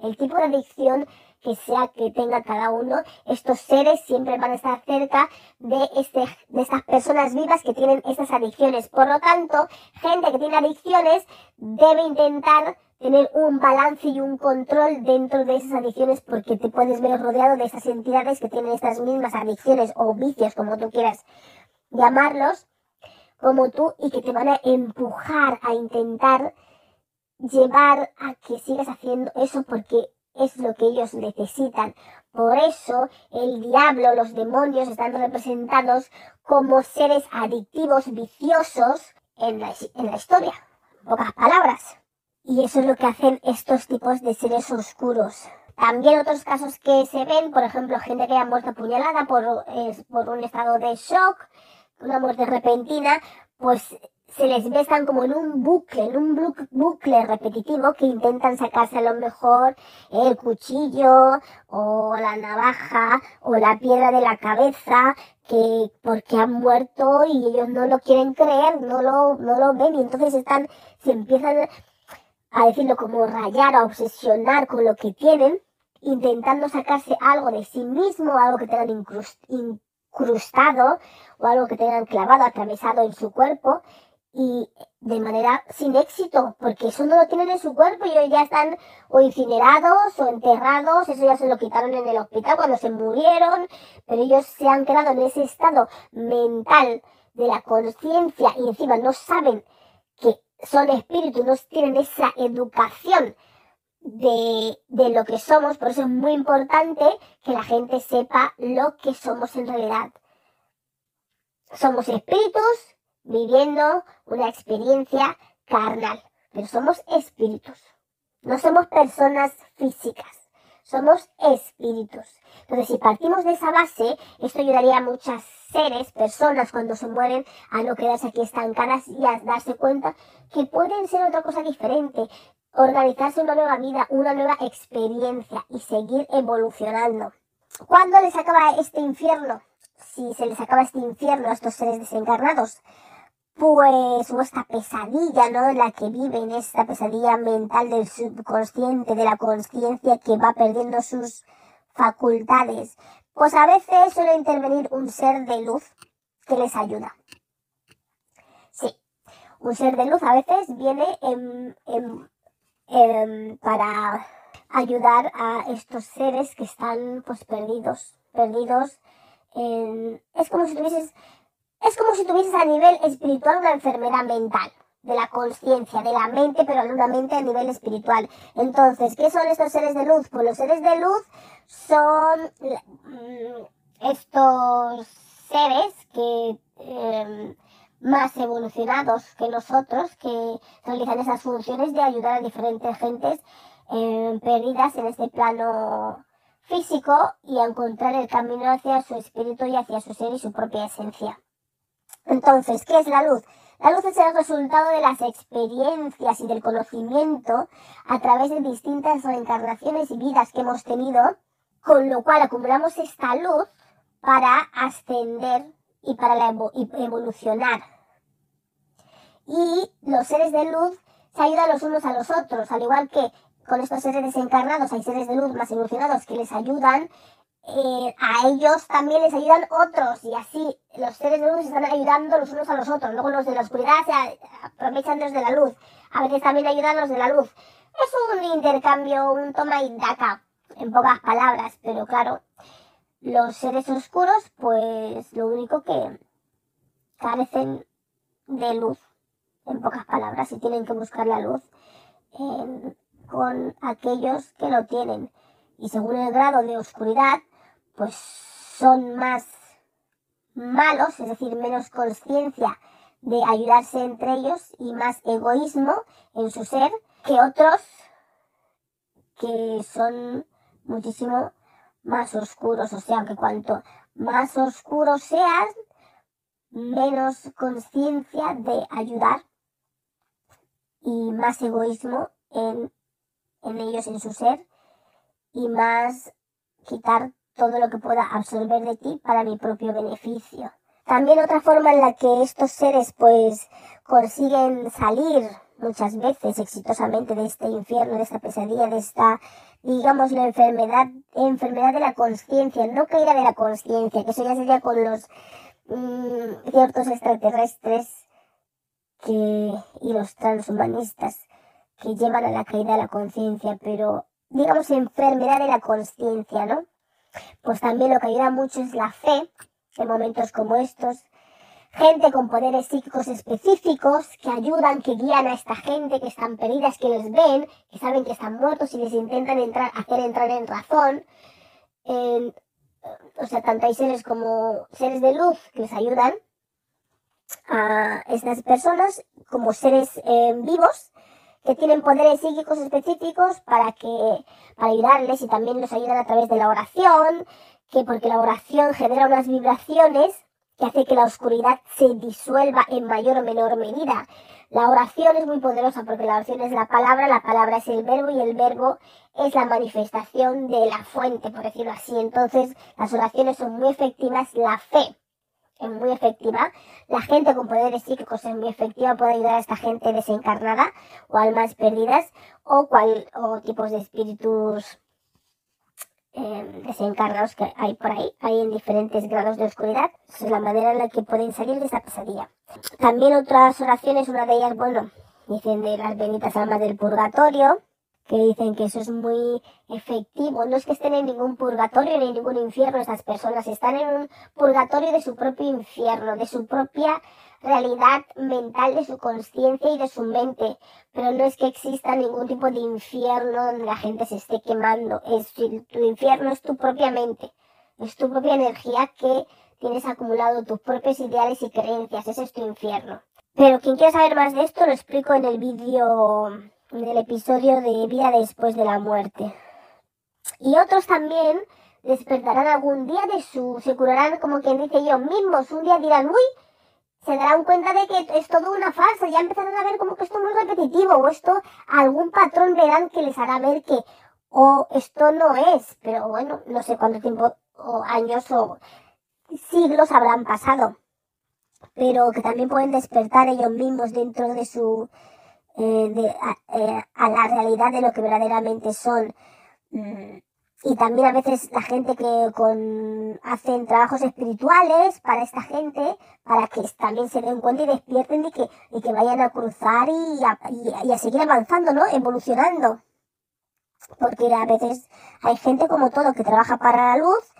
el tipo de adicción que sea que tenga cada uno, estos seres siempre van a estar cerca de, este, de estas personas vivas que tienen estas adicciones. Por lo tanto, gente que tiene adicciones debe intentar tener un balance y un control dentro de esas adicciones porque te puedes ver rodeado de estas entidades que tienen estas mismas adicciones o vicios, como tú quieras llamarlos, como tú, y que te van a empujar a intentar llevar a que sigas haciendo eso porque es lo que ellos necesitan. Por eso el diablo, los demonios están representados como seres adictivos, viciosos en la, en la historia. pocas palabras. Y eso es lo que hacen estos tipos de seres oscuros. También otros casos que se ven, por ejemplo, gente que ha muerto apuñalada por, por un estado de shock, una muerte repentina, pues se les ve están como en un bucle, en un bucle repetitivo que intentan sacarse a lo mejor el cuchillo o la navaja o la piedra de la cabeza que porque han muerto y ellos no lo quieren creer, no lo, no lo ven. Y entonces están, se empiezan a decirlo como rayar, a obsesionar con lo que tienen intentando sacarse algo de sí mismo, algo que tengan incrustado o algo que tengan clavado, atravesado en su cuerpo y de manera sin éxito, porque eso no lo tienen en su cuerpo y hoy ya están o incinerados o enterrados, eso ya se lo quitaron en el hospital cuando se murieron, pero ellos se han quedado en ese estado mental de la conciencia y encima no saben que son espíritus, no tienen esa educación de, de lo que somos, por eso es muy importante que la gente sepa lo que somos en realidad. Somos espíritus viviendo una experiencia carnal, pero somos espíritus, no somos personas físicas, somos espíritus. Entonces, si partimos de esa base, esto ayudaría a muchas seres, personas, cuando se mueren, a no quedarse aquí estancadas y a darse cuenta que pueden ser otra cosa diferente, organizarse una nueva vida, una nueva experiencia y seguir evolucionando. ¿Cuándo les acaba este infierno? Si se les acaba este infierno a estos seres desencarnados, pues, o esta pesadilla, ¿no? La que viven, esta pesadilla mental del subconsciente, de la conciencia que va perdiendo sus facultades. Pues a veces suele intervenir un ser de luz que les ayuda. Sí, un ser de luz a veces viene para ayudar a estos seres que están pues perdidos, perdidos en... Es como si tuvieses es como si tuvieses a nivel espiritual una enfermedad mental, de la conciencia, de la mente, pero una mente a nivel espiritual. Entonces, ¿qué son estos seres de luz? Pues los seres de luz son mm, estos seres que em, más evolucionados que nosotros, que realizan esas funciones de ayudar a diferentes gentes em, perdidas en este plano físico y a encontrar el camino hacia su espíritu y hacia su ser y su propia esencia. Entonces, ¿qué es la luz? La luz es el resultado de las experiencias y del conocimiento a través de distintas reencarnaciones y vidas que hemos tenido, con lo cual acumulamos esta luz para ascender y para evolucionar. Y los seres de luz se ayudan los unos a los otros, al igual que con estos seres desencarnados hay seres de luz más evolucionados que les ayudan eh, a ellos también les ayudan otros y así los seres de luz están ayudando los unos a los otros. Luego los de la oscuridad se aprovechan de los de la luz. A veces también ayudan los de la luz. Es un intercambio, un toma y daca, en pocas palabras, pero claro, los seres oscuros, pues lo único que carecen de luz, en pocas palabras, y tienen que buscar la luz con aquellos que lo tienen. Y según el grado de oscuridad, pues son más malos, es decir, menos conciencia de ayudarse entre ellos y más egoísmo en su ser que otros que son muchísimo más oscuros. O sea, que cuanto más oscuros sean, menos conciencia de ayudar y más egoísmo en, en ellos, en su ser, y más quitar todo lo que pueda absorber de ti para mi propio beneficio. También otra forma en la que estos seres pues consiguen salir muchas veces exitosamente de este infierno, de esta pesadilla, de esta, digamos, la enfermedad, enfermedad de la conciencia, no caída de la conciencia, que eso ya sería con los mm, ciertos extraterrestres que, y los transhumanistas que llevan a la caída de la conciencia, pero digamos enfermedad de la conciencia, ¿no? Pues también lo que ayuda mucho es la fe en momentos como estos. Gente con poderes psíquicos específicos que ayudan, que guían a esta gente que están perdidas, que les ven, que saben que están muertos y les intentan entrar, hacer entrar en razón. o sea, tanto hay seres como seres de luz que les ayudan a estas personas como seres eh, vivos que tienen poderes psíquicos específicos para que, para ayudarles y también los ayudan a través de la oración, que porque la oración genera unas vibraciones que hace que la oscuridad se disuelva en mayor o menor medida. La oración es muy poderosa porque la oración es la palabra, la palabra es el verbo y el verbo es la manifestación de la fuente, por decirlo así. Entonces, las oraciones son muy efectivas, la fe es muy efectiva. La gente con poderes psíquicos es muy efectiva, puede ayudar a esta gente desencarnada o almas perdidas o, cual, o tipos de espíritus eh, desencarnados que hay por ahí, hay en diferentes grados de oscuridad. Esa es la manera en la que pueden salir de esta pesadilla. También otras oraciones, una de ellas, bueno, dicen de las benditas almas del purgatorio, que dicen que eso es muy efectivo. No es que estén en ningún purgatorio ni en ningún infierno esas personas, están en un purgatorio de su propio infierno, de su propia realidad mental, de su conciencia y de su mente. Pero no es que exista ningún tipo de infierno donde la gente se esté quemando. Tu infierno es tu propia mente, es tu propia energía que tienes acumulado, tus propios ideales y creencias. Ese es tu infierno. Pero quien quiera saber más de esto lo explico en el vídeo del episodio de vida después de la muerte. Y otros también despertarán algún día de su, se curarán como quien dice ellos mismos, un día dirán, uy, se darán cuenta de que es todo una farsa, ya empezarán a ver como que esto es muy repetitivo, o esto, algún patrón verán que les hará ver que, o esto no es, pero bueno, no sé cuánto tiempo, o años, o siglos habrán pasado, pero que también pueden despertar ellos mismos dentro de su, eh, eh, a, la realidad de lo que verdaderamente son. Mm, y también a veces la gente que con, hacen trabajos espirituales para esta gente, para que también se den cuenta y despierten y que, y que vayan a cruzar y a, y a seguir avanzando, ¿no? Evolucionando. Porque a veces hay gente como todo que trabaja para la luz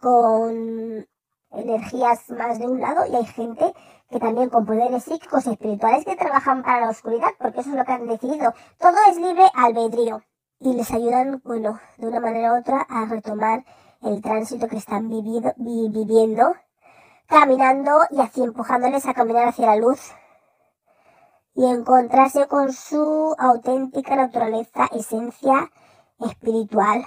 con energías más de un lado y hay gente que también con poderes psíquicos y espirituales que trabajan para la oscuridad, porque eso es lo que han decidido. Todo es libre albedrío y les ayudan, bueno, de una manera u otra a retomar el tránsito que están vivido, vi, viviendo, caminando y así empujándoles a caminar hacia la luz y encontrarse con su auténtica naturaleza, esencia espiritual.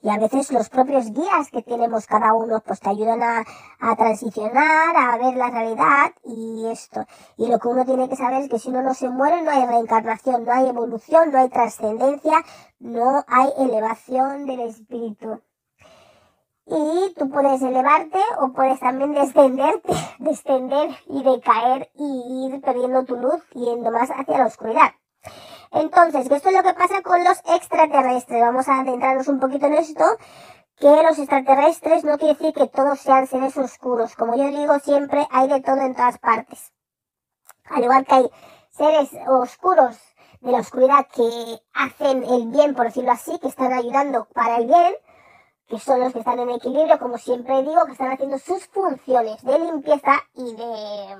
Y a veces los propios guías que tenemos cada uno pues te ayudan a, a, transicionar, a ver la realidad y esto. Y lo que uno tiene que saber es que si uno no se muere no hay reencarnación, no hay evolución, no hay trascendencia, no hay elevación del espíritu. Y tú puedes elevarte o puedes también descenderte, descender y decaer y ir perdiendo tu luz yendo más hacia la oscuridad. Entonces, esto es lo que pasa con los extraterrestres. Vamos a adentrarnos un poquito en esto. Que los extraterrestres no quiere decir que todos sean seres oscuros. Como yo digo siempre, hay de todo en todas partes. Al igual que hay seres oscuros de la oscuridad que hacen el bien, por decirlo así, que están ayudando para el bien, que son los que están en equilibrio, como siempre digo, que están haciendo sus funciones de limpieza y de,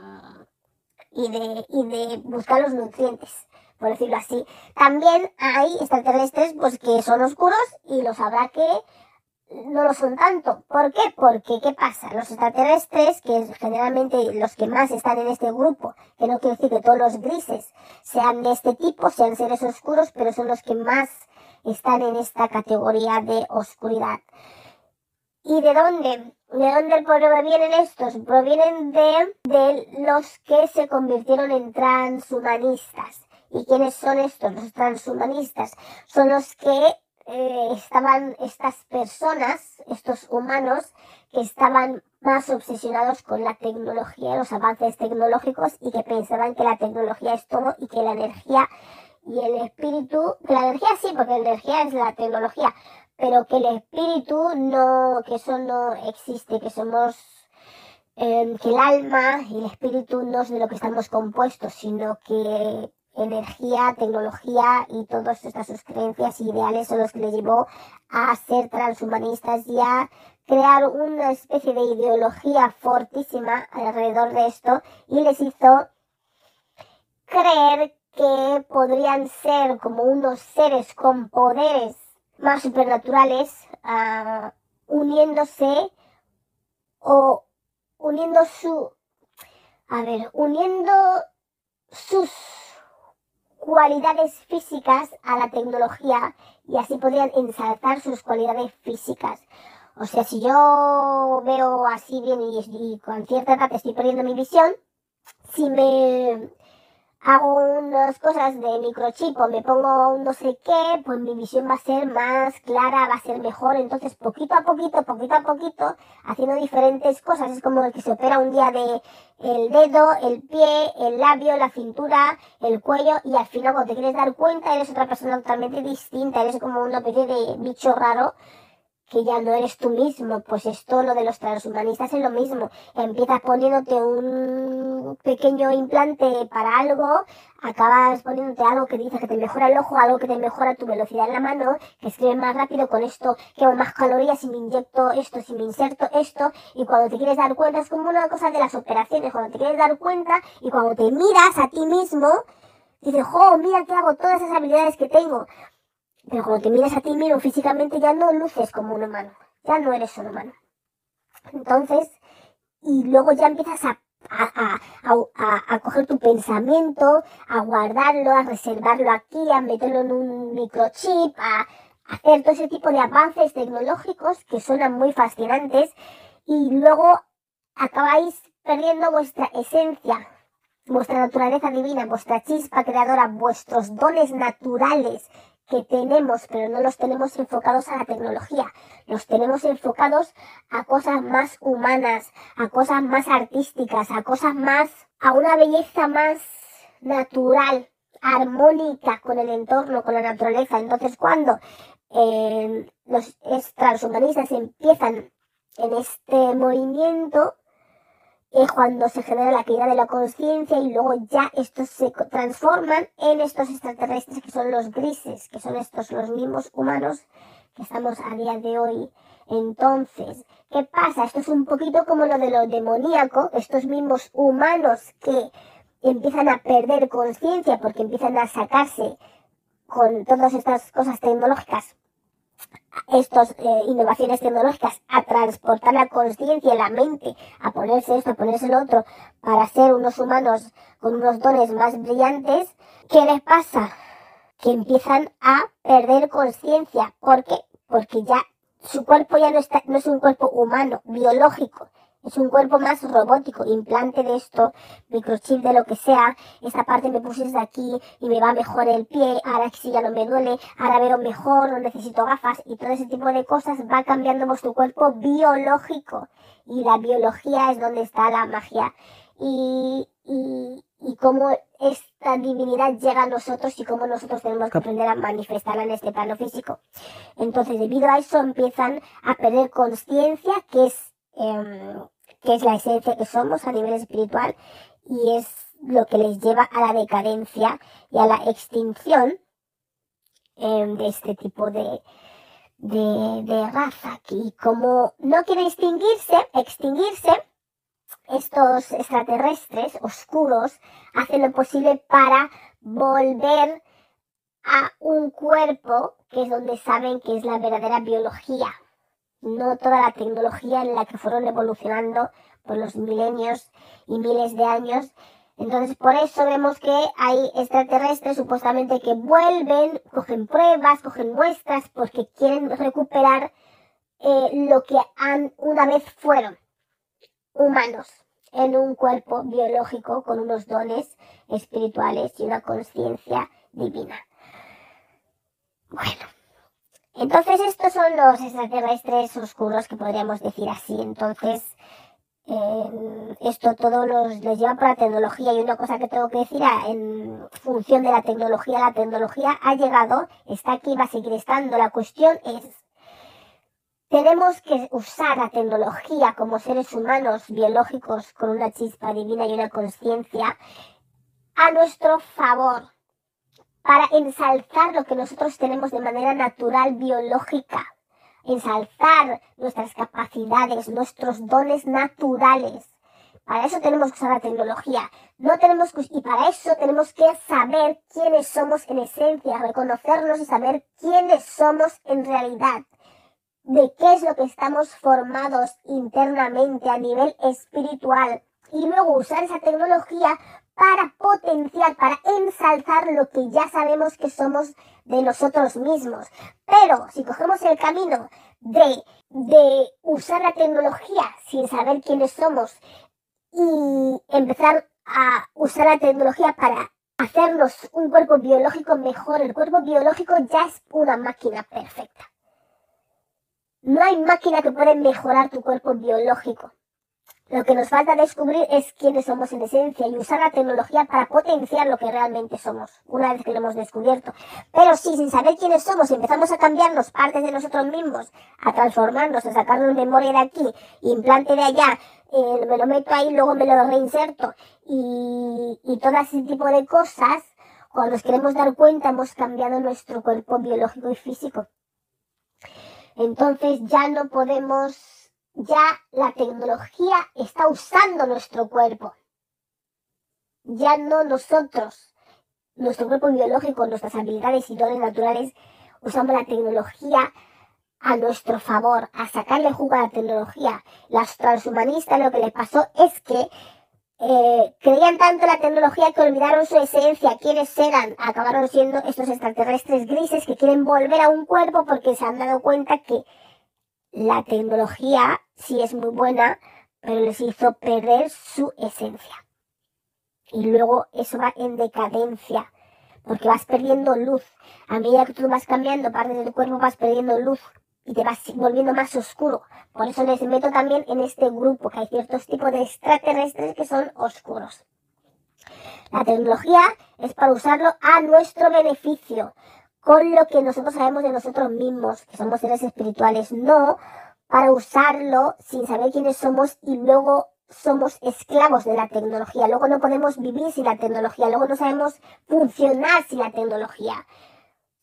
y de, y de buscar los nutrientes por decirlo así. También hay extraterrestres pues que son oscuros y los habrá que no lo son tanto. ¿Por qué? Porque, ¿qué pasa? Los extraterrestres, que generalmente los que más están en este grupo, que no quiere decir que todos los grises sean de este tipo, sean seres oscuros, pero son los que más están en esta categoría de oscuridad. ¿Y de dónde? ¿De dónde provienen estos? Provienen de, de los que se convirtieron en transhumanistas. ¿Y quiénes son estos? Los transhumanistas. Son los que eh, estaban estas personas, estos humanos, que estaban más obsesionados con la tecnología, los avances tecnológicos y que pensaban que la tecnología es todo y que la energía y el espíritu, que la energía sí, porque la energía es la tecnología, pero que el espíritu no, que eso no existe, que somos, eh, que el alma y el espíritu no es de lo que estamos compuestos, sino que energía, tecnología y todas estas sus creencias e ideales son los que les llevó a ser transhumanistas y a crear una especie de ideología fortísima alrededor de esto y les hizo creer que podrían ser como unos seres con poderes más supernaturales uh, uniéndose o uniendo su a ver uniendo sus cualidades físicas a la tecnología y así podrían ensalzar sus cualidades físicas. O sea, si yo veo así bien y, y con cierta edad estoy perdiendo mi visión, si me hago unas cosas de microchip me pongo un no sé qué, pues mi visión va a ser más clara, va a ser mejor. Entonces, poquito a poquito, poquito a poquito, haciendo diferentes cosas. Es como el que se opera un día de el dedo, el pie, el labio, la cintura, el cuello y al final cuando te quieres dar cuenta eres otra persona totalmente distinta. Eres como una especie de bicho raro que ya no eres tú mismo, pues esto lo de los transhumanistas es lo mismo. Empiezas poniéndote un pequeño implante para algo, acabas poniéndote algo que dice que te mejora el ojo, algo que te mejora tu velocidad en la mano, que escribes más rápido con esto, quemo más calorías si me inyecto esto, si me inserto esto, y cuando te quieres dar cuenta es como una cosa de las operaciones, cuando te quieres dar cuenta y cuando te miras a ti mismo, dices, jo, mira que hago todas esas habilidades que tengo. Pero cuando te miras a ti mismo físicamente ya no luces como un humano, ya no eres un humano. Entonces, y luego ya empiezas a, a, a, a, coger tu pensamiento, a guardarlo, a reservarlo aquí, a meterlo en un microchip, a hacer todo ese tipo de avances tecnológicos que suenan muy fascinantes y luego acabáis perdiendo vuestra esencia, vuestra naturaleza divina, vuestra chispa creadora, vuestros dones naturales que tenemos, pero no los tenemos enfocados a la tecnología, los tenemos enfocados a cosas más humanas, a cosas más artísticas, a cosas más, a una belleza más natural, armónica con el entorno, con la naturaleza. Entonces, cuando eh, los transhumanistas empiezan en este movimiento, es cuando se genera la caída de la conciencia y luego ya estos se transforman en estos extraterrestres que son los grises, que son estos los mismos humanos que estamos a día de hoy. Entonces, ¿qué pasa? Esto es un poquito como lo de lo demoníaco, estos mismos humanos que empiezan a perder conciencia porque empiezan a sacarse con todas estas cosas tecnológicas estas eh, innovaciones tecnológicas a transportar la conciencia la mente, a ponerse esto, a ponerse lo otro, para ser unos humanos con unos dones más brillantes, ¿qué les pasa? Que empiezan a perder conciencia. ¿Por qué? Porque ya su cuerpo ya no, está, no es un cuerpo humano, biológico, es un cuerpo más robótico, implante de esto, microchip de lo que sea, esta parte me puse de aquí y me va mejor el pie, ahora sí ya no me duele, ahora veo mejor, no necesito gafas. Y todo ese tipo de cosas va cambiando vuestro cuerpo biológico. Y la biología es donde está la magia. Y, y, y cómo esta divinidad llega a nosotros y cómo nosotros tenemos que aprender a manifestarla en este plano físico. Entonces, debido a eso empiezan a perder conciencia, que es Em, que es la esencia que somos a nivel espiritual y es lo que les lleva a la decadencia y a la extinción em, de este tipo de, de, de raza. Y como no quiere extinguirse, extinguirse, estos extraterrestres oscuros hacen lo posible para volver a un cuerpo que es donde saben que es la verdadera biología, no toda la tecnología en la que fueron evolucionando por los milenios y miles de años. Entonces, por eso vemos que hay extraterrestres supuestamente que vuelven, cogen pruebas, cogen muestras, porque quieren recuperar eh, lo que han una vez fueron humanos en un cuerpo biológico con unos dones espirituales y una conciencia divina. Bueno, entonces estos son los extraterrestres oscuros que podríamos decir así. Entonces eh, esto todo los, les lleva por la tecnología y una cosa que tengo que decir en función de la tecnología, la tecnología ha llegado, está aquí, va a seguir estando. La cuestión es, tenemos que usar la tecnología como seres humanos biológicos con una chispa divina y una conciencia a nuestro favor para ensalzar lo que nosotros tenemos de manera natural, biológica, ensalzar nuestras capacidades, nuestros dones naturales. Para eso tenemos que usar la tecnología. No tenemos y para eso tenemos que saber quiénes somos en esencia, reconocernos y saber quiénes somos en realidad. De qué es lo que estamos formados internamente a nivel espiritual. Y luego usar esa tecnología para potenciar, para ensalzar lo que ya sabemos que somos de nosotros mismos. Pero si cogemos el camino de, de usar la tecnología sin saber quiénes somos y empezar a usar la tecnología para hacernos un cuerpo biológico mejor, el cuerpo biológico ya es una máquina perfecta. No hay máquina que pueda mejorar tu cuerpo biológico. Lo que nos falta descubrir es quiénes somos en esencia y usar la tecnología para potenciar lo que realmente somos, una vez que lo hemos descubierto. Pero si sin saber quiénes somos empezamos a cambiarnos partes de nosotros mismos, a transformarnos, a sacarnos memoria de aquí, implante de allá, eh, me lo meto ahí, luego me lo reinserto y, y todo ese tipo de cosas, cuando nos queremos dar cuenta hemos cambiado nuestro cuerpo biológico y físico. Entonces ya no podemos ya la tecnología está usando nuestro cuerpo. Ya no nosotros, nuestro cuerpo biológico, nuestras habilidades y dones naturales, usamos la tecnología a nuestro favor, a sacarle jugo a la tecnología. Las transhumanistas lo que les pasó es que eh, creían tanto en la tecnología que olvidaron su esencia, quiénes eran, acabaron siendo estos extraterrestres grises que quieren volver a un cuerpo porque se han dado cuenta que la tecnología sí es muy buena, pero les hizo perder su esencia. Y luego eso va en decadencia, porque vas perdiendo luz. A medida que tú vas cambiando partes de tu cuerpo, vas perdiendo luz y te vas volviendo más oscuro. Por eso les meto también en este grupo, que hay ciertos tipos de extraterrestres que son oscuros. La tecnología es para usarlo a nuestro beneficio, con lo que nosotros sabemos de nosotros mismos, que somos seres espirituales, no para usarlo sin saber quiénes somos y luego somos esclavos de la tecnología. Luego no podemos vivir sin la tecnología, luego no sabemos funcionar sin la tecnología.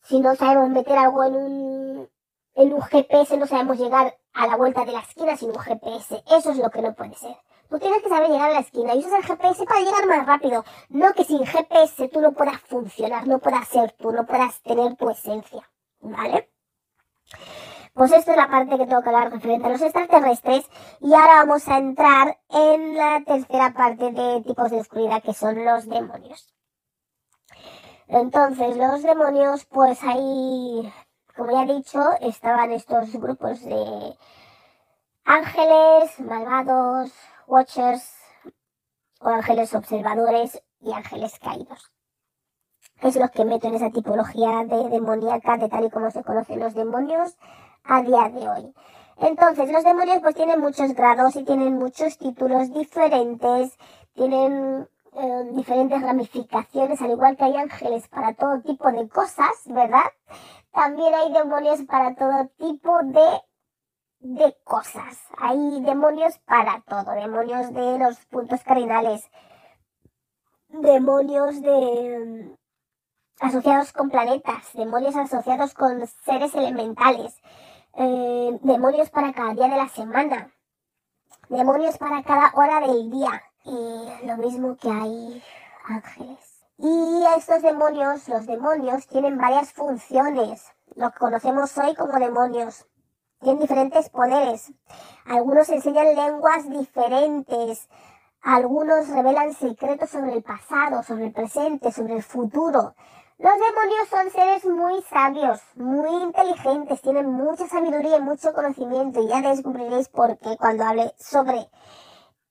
Si no sabemos meter algo en un, en un GPS, no sabemos llegar a la vuelta de la esquina sin un GPS. Eso es lo que no puede ser. Tú tienes que saber llegar a la esquina y usas el GPS para llegar más rápido. No que sin GPS tú no puedas funcionar, no puedas ser tú, no puedas tener tu esencia. ¿Vale? Pues esta es la parte que tengo que hablar referente a los extraterrestres y ahora vamos a entrar en la tercera parte de tipos de oscuridad que son los demonios. Entonces, los demonios, pues ahí, como ya he dicho, estaban estos grupos de ángeles, malvados, watchers o ángeles observadores y ángeles caídos. Es lo que meto en esa tipología de demoníaca de tal y como se conocen los demonios a día de hoy. Entonces, los demonios pues tienen muchos grados y tienen muchos títulos diferentes, tienen eh, diferentes ramificaciones, al igual que hay ángeles para todo tipo de cosas, ¿verdad? También hay demonios para todo tipo de, de cosas. Hay demonios para todo, demonios de los puntos cardinales, demonios de mm, asociados con planetas, demonios asociados con seres elementales, eh, demonios para cada día de la semana, demonios para cada hora del día y lo mismo que hay ángeles. Y estos demonios, los demonios, tienen varias funciones, lo que conocemos hoy como demonios. Tienen diferentes poderes. Algunos enseñan lenguas diferentes. Algunos revelan secretos sobre el pasado, sobre el presente, sobre el futuro. Los demonios son seres muy sabios, muy inteligentes, tienen mucha sabiduría y mucho conocimiento y ya descubriréis por qué cuando hable sobre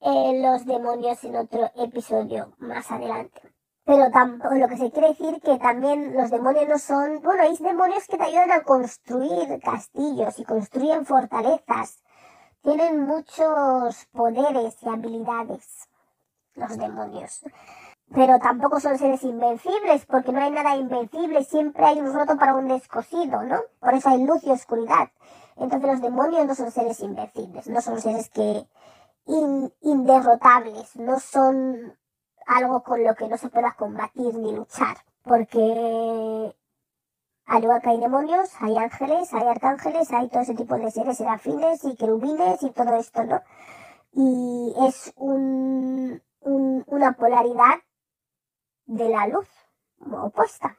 eh, los demonios en otro episodio más adelante. Pero tampoco, lo que se quiere decir que también los demonios no son, bueno, hay demonios que te ayudan a construir castillos y construyen fortalezas. Tienen muchos poderes y habilidades los demonios pero tampoco son seres invencibles, porque no hay nada invencible, siempre hay un roto para un descosido, ¿no? Por eso hay luz y oscuridad. Entonces los demonios no son seres invencibles, no son seres que inderrotables, no son algo con lo que no se pueda combatir ni luchar, porque al igual que hay demonios, hay ángeles, hay arcángeles, hay todo ese tipo de seres serafines y querubines y todo esto, ¿no? Y es un, una polaridad de la luz opuesta.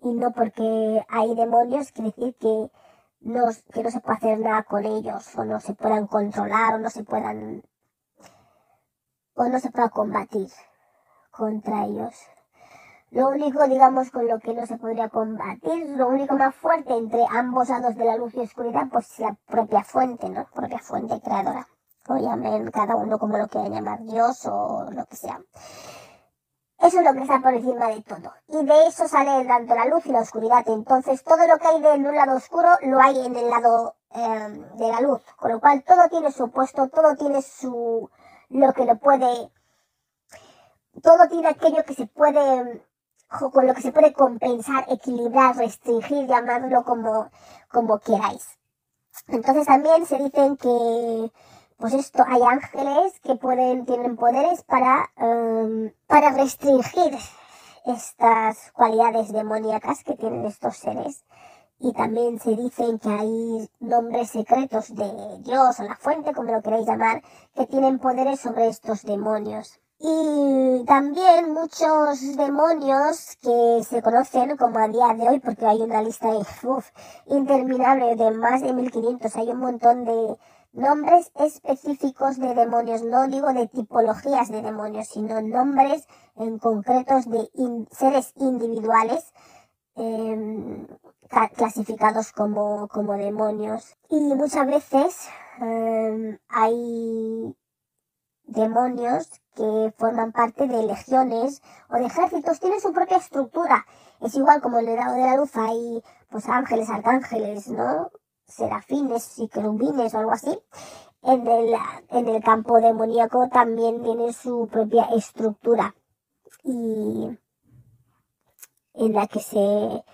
Y no porque hay demonios quiere decir que no, que no se puede hacer nada con ellos, o no se puedan controlar, o no se puedan, o no se pueda combatir contra ellos. Lo único, digamos, con lo que no se podría combatir, lo único más fuerte entre ambos lados de la luz y oscuridad, pues es la propia fuente, ¿no? Propia fuente creadora. O llamen cada uno como lo quieran llamar, Dios o lo que sea. Eso es lo que está por encima de todo. Y de eso sale tanto la luz y la oscuridad. Entonces, todo lo que hay de un lado oscuro lo hay en el lado em, de la luz, con lo cual todo tiene su puesto, todo tiene su lo que lo puede, todo tiene aquello que se puede con lo que se puede compensar, equilibrar, restringir, llamarlo como, como. Entonces también se dicen que, pues esto, hay ángeles que pueden, tienen poderes para, em, para restringir estas cualidades demoníacas que tienen estos seres. Y también se dicen que hay nombres secretos de Dios o la fuente, como lo queráis llamar, que tienen poderes sobre estos demonios. Y también muchos demonios que se conocen como a día de hoy, porque hay una lista interminable de más de 1500, hay un montón de nombres específicos de demonios, no digo de tipologías de demonios, sino nombres en concretos de seres individuales em, clasificados como, como demonios. Y muchas veces em, hay demonios que forman parte de legiones o de ejércitos, tienen su propia estructura. Es igual como en el lado de la luz hay pues ángeles, arcángeles, ¿no? Serafines y querubines o algo así. En el, en el campo demoníaco también tiene su propia estructura y en la que se,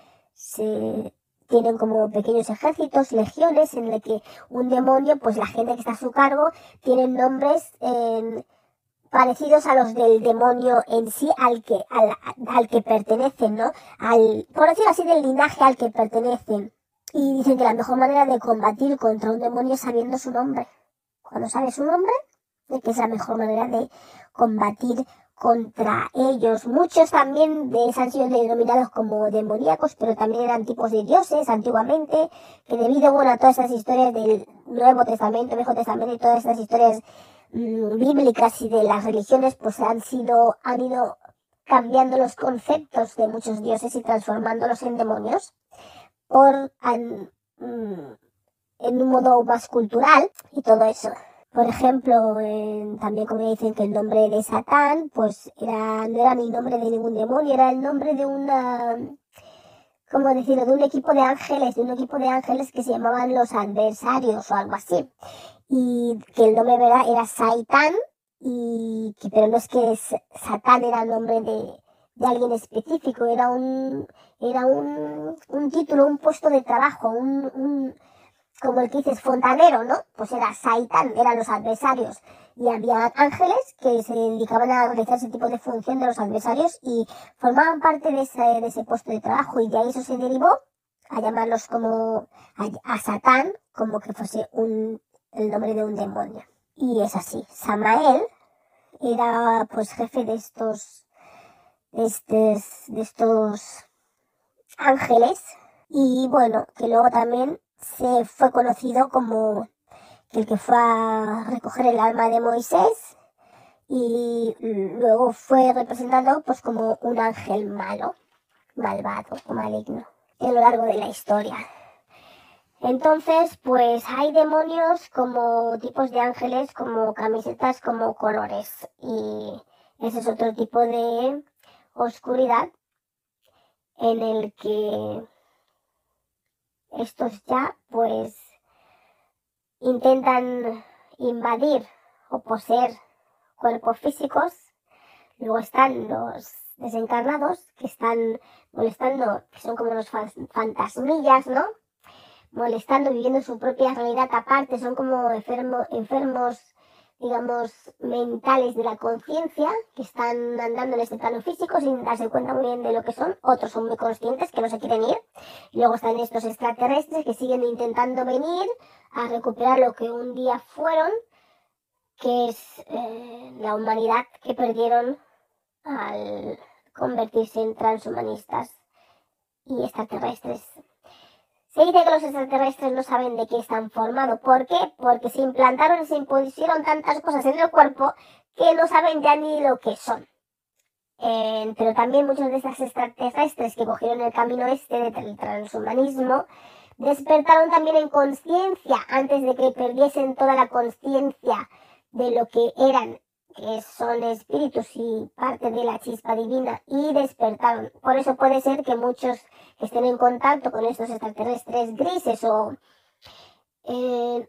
se tienen como pequeños ejércitos, legiones, en el que un demonio, pues la gente que está a su cargo, tienen nombres parecidos a los del demonio en sí, al que, al, al, que pertenecen, ¿no? Al, por decirlo así, del linaje al que pertenecen. Y dicen que la mejor manera de combatir contra un demonio es sabiendo su nombre. Cuando sabes su nombre, que es la mejor manera de combatir contra ellos. Muchos también de han sido denominados como demoníacos, pero también eran tipos de dioses antiguamente, que debido bueno, a todas estas historias del Nuevo Testamento, Viejo Testamento y todas estas historias mm, bíblicas y de las religiones, pues han sido, han ido cambiando los conceptos de muchos dioses y transformándolos en demonios por mm, en un modo más cultural y todo eso. Por ejemplo, también como dicen que el nombre de Satán, pues era, no era ni nombre de ningún demonio, era el nombre de una, ¿cómo decirlo? De un equipo de ángeles, de un equipo de ángeles que se llamaban los adversarios o algo así. Y que el nombre era, era Saitán, y pero no es que Satán era el nombre de, de alguien específico, era un, era un, un título, un puesto de trabajo, un como el que dices, fontanero, ¿no? Pues era Saitan, eran los adversarios. Y había ángeles que se dedicaban a realizar ese tipo de función de los adversarios y formaban parte de ese, de ese puesto de trabajo. Y de ahí eso se derivó a llamarlos como a, Satán, como que fuese un, el nombre de un demonio. Y es así. Samael era pues jefe de estos, de estos, de estos ángeles. Y bueno, que luego también se fue conocido como el que fue a recoger el alma de Moisés y luego fue representado pues como un ángel malo, malvado o maligno a lo largo de la historia. Entonces, pues hay demonios como tipos de ángeles, como camisetas, como colores. Y ese es otro tipo de oscuridad en el que estos ya pues intentan invadir o poseer cuerpos físicos. Luego están los desencarnados que están molestando, que son como los fantasmillas, ¿no? Molestando, viviendo su propia realidad aparte, son como enfermos digamos, mentales de la conciencia que están andando en este plano físico sin darse cuenta muy bien de lo que son. Otros son muy conscientes que no se quieren ir. Luego están estos extraterrestres que siguen intentando venir a recuperar lo que un día fueron, que es eh, la humanidad que perdieron al convertirse en transhumanistas y extraterrestres. Se dice que los extraterrestres no saben de qué están formados. ¿Por qué? Porque se implantaron y se impusieron tantas cosas en el cuerpo que no saben ya ni lo que son. Eh, pero también muchos de estos extraterrestres que cogieron el camino este del transhumanismo despertaron también en conciencia antes de que perdiesen toda la conciencia de lo que eran que son espíritus y parte de la chispa divina y despertaron. Por eso puede ser que muchos estén en contacto con estos extraterrestres grises o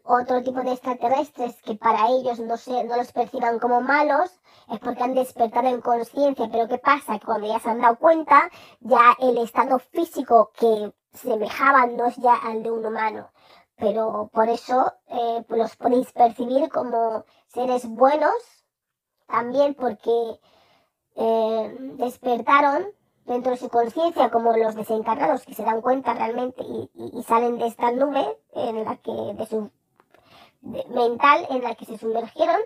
otro tipo de extraterrestres que para ellos no, se, no los perciban como malos, es porque han despertado en conciencia. Pero ¿qué pasa? Que cuando ya se han dado cuenta, ya el estado físico que semejaban no es ya al de un humano. Pero por eso eh, los podéis percibir como seres buenos, también porque eh, despertaron dentro de su conciencia como los desencarnados que se dan cuenta realmente y, salen de esta nube en la que de su mental en la que se sumergieron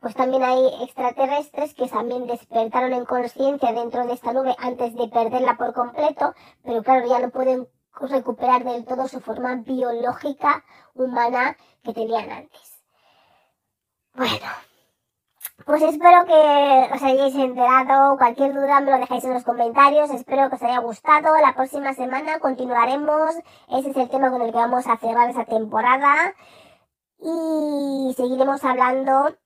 pues también hay extraterrestres que también despertaron en conciencia dentro de esta nube antes de perderla por completo pero claro ya no pueden recuperar del todo su forma biológica humana que tenían antes. Bueno pues espero que os hayáis enterado. Cualquier duda me lo dejáis en los comentarios. Espero que os haya gustado. La próxima semana continuaremos. Ese es el tema con el que vamos a cerrar esa temporada. Y seguiremos hablando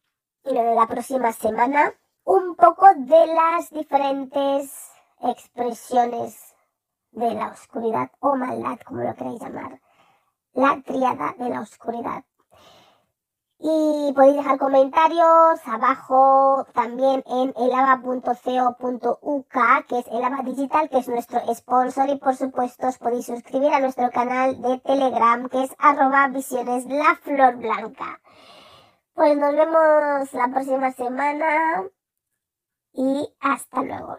la próxima semana un poco de las diferentes expresiones de la oscuridad o maldad, como lo queráis llamar. La triada de la oscuridad. Y podéis dejar comentarios abajo también en elava.co.uk, que es Elava Digital, que es nuestro sponsor. Y por supuesto os podéis suscribir a nuestro canal de Telegram, que es arroba visiones la flor blanca. Pues nos vemos la próxima semana y hasta luego.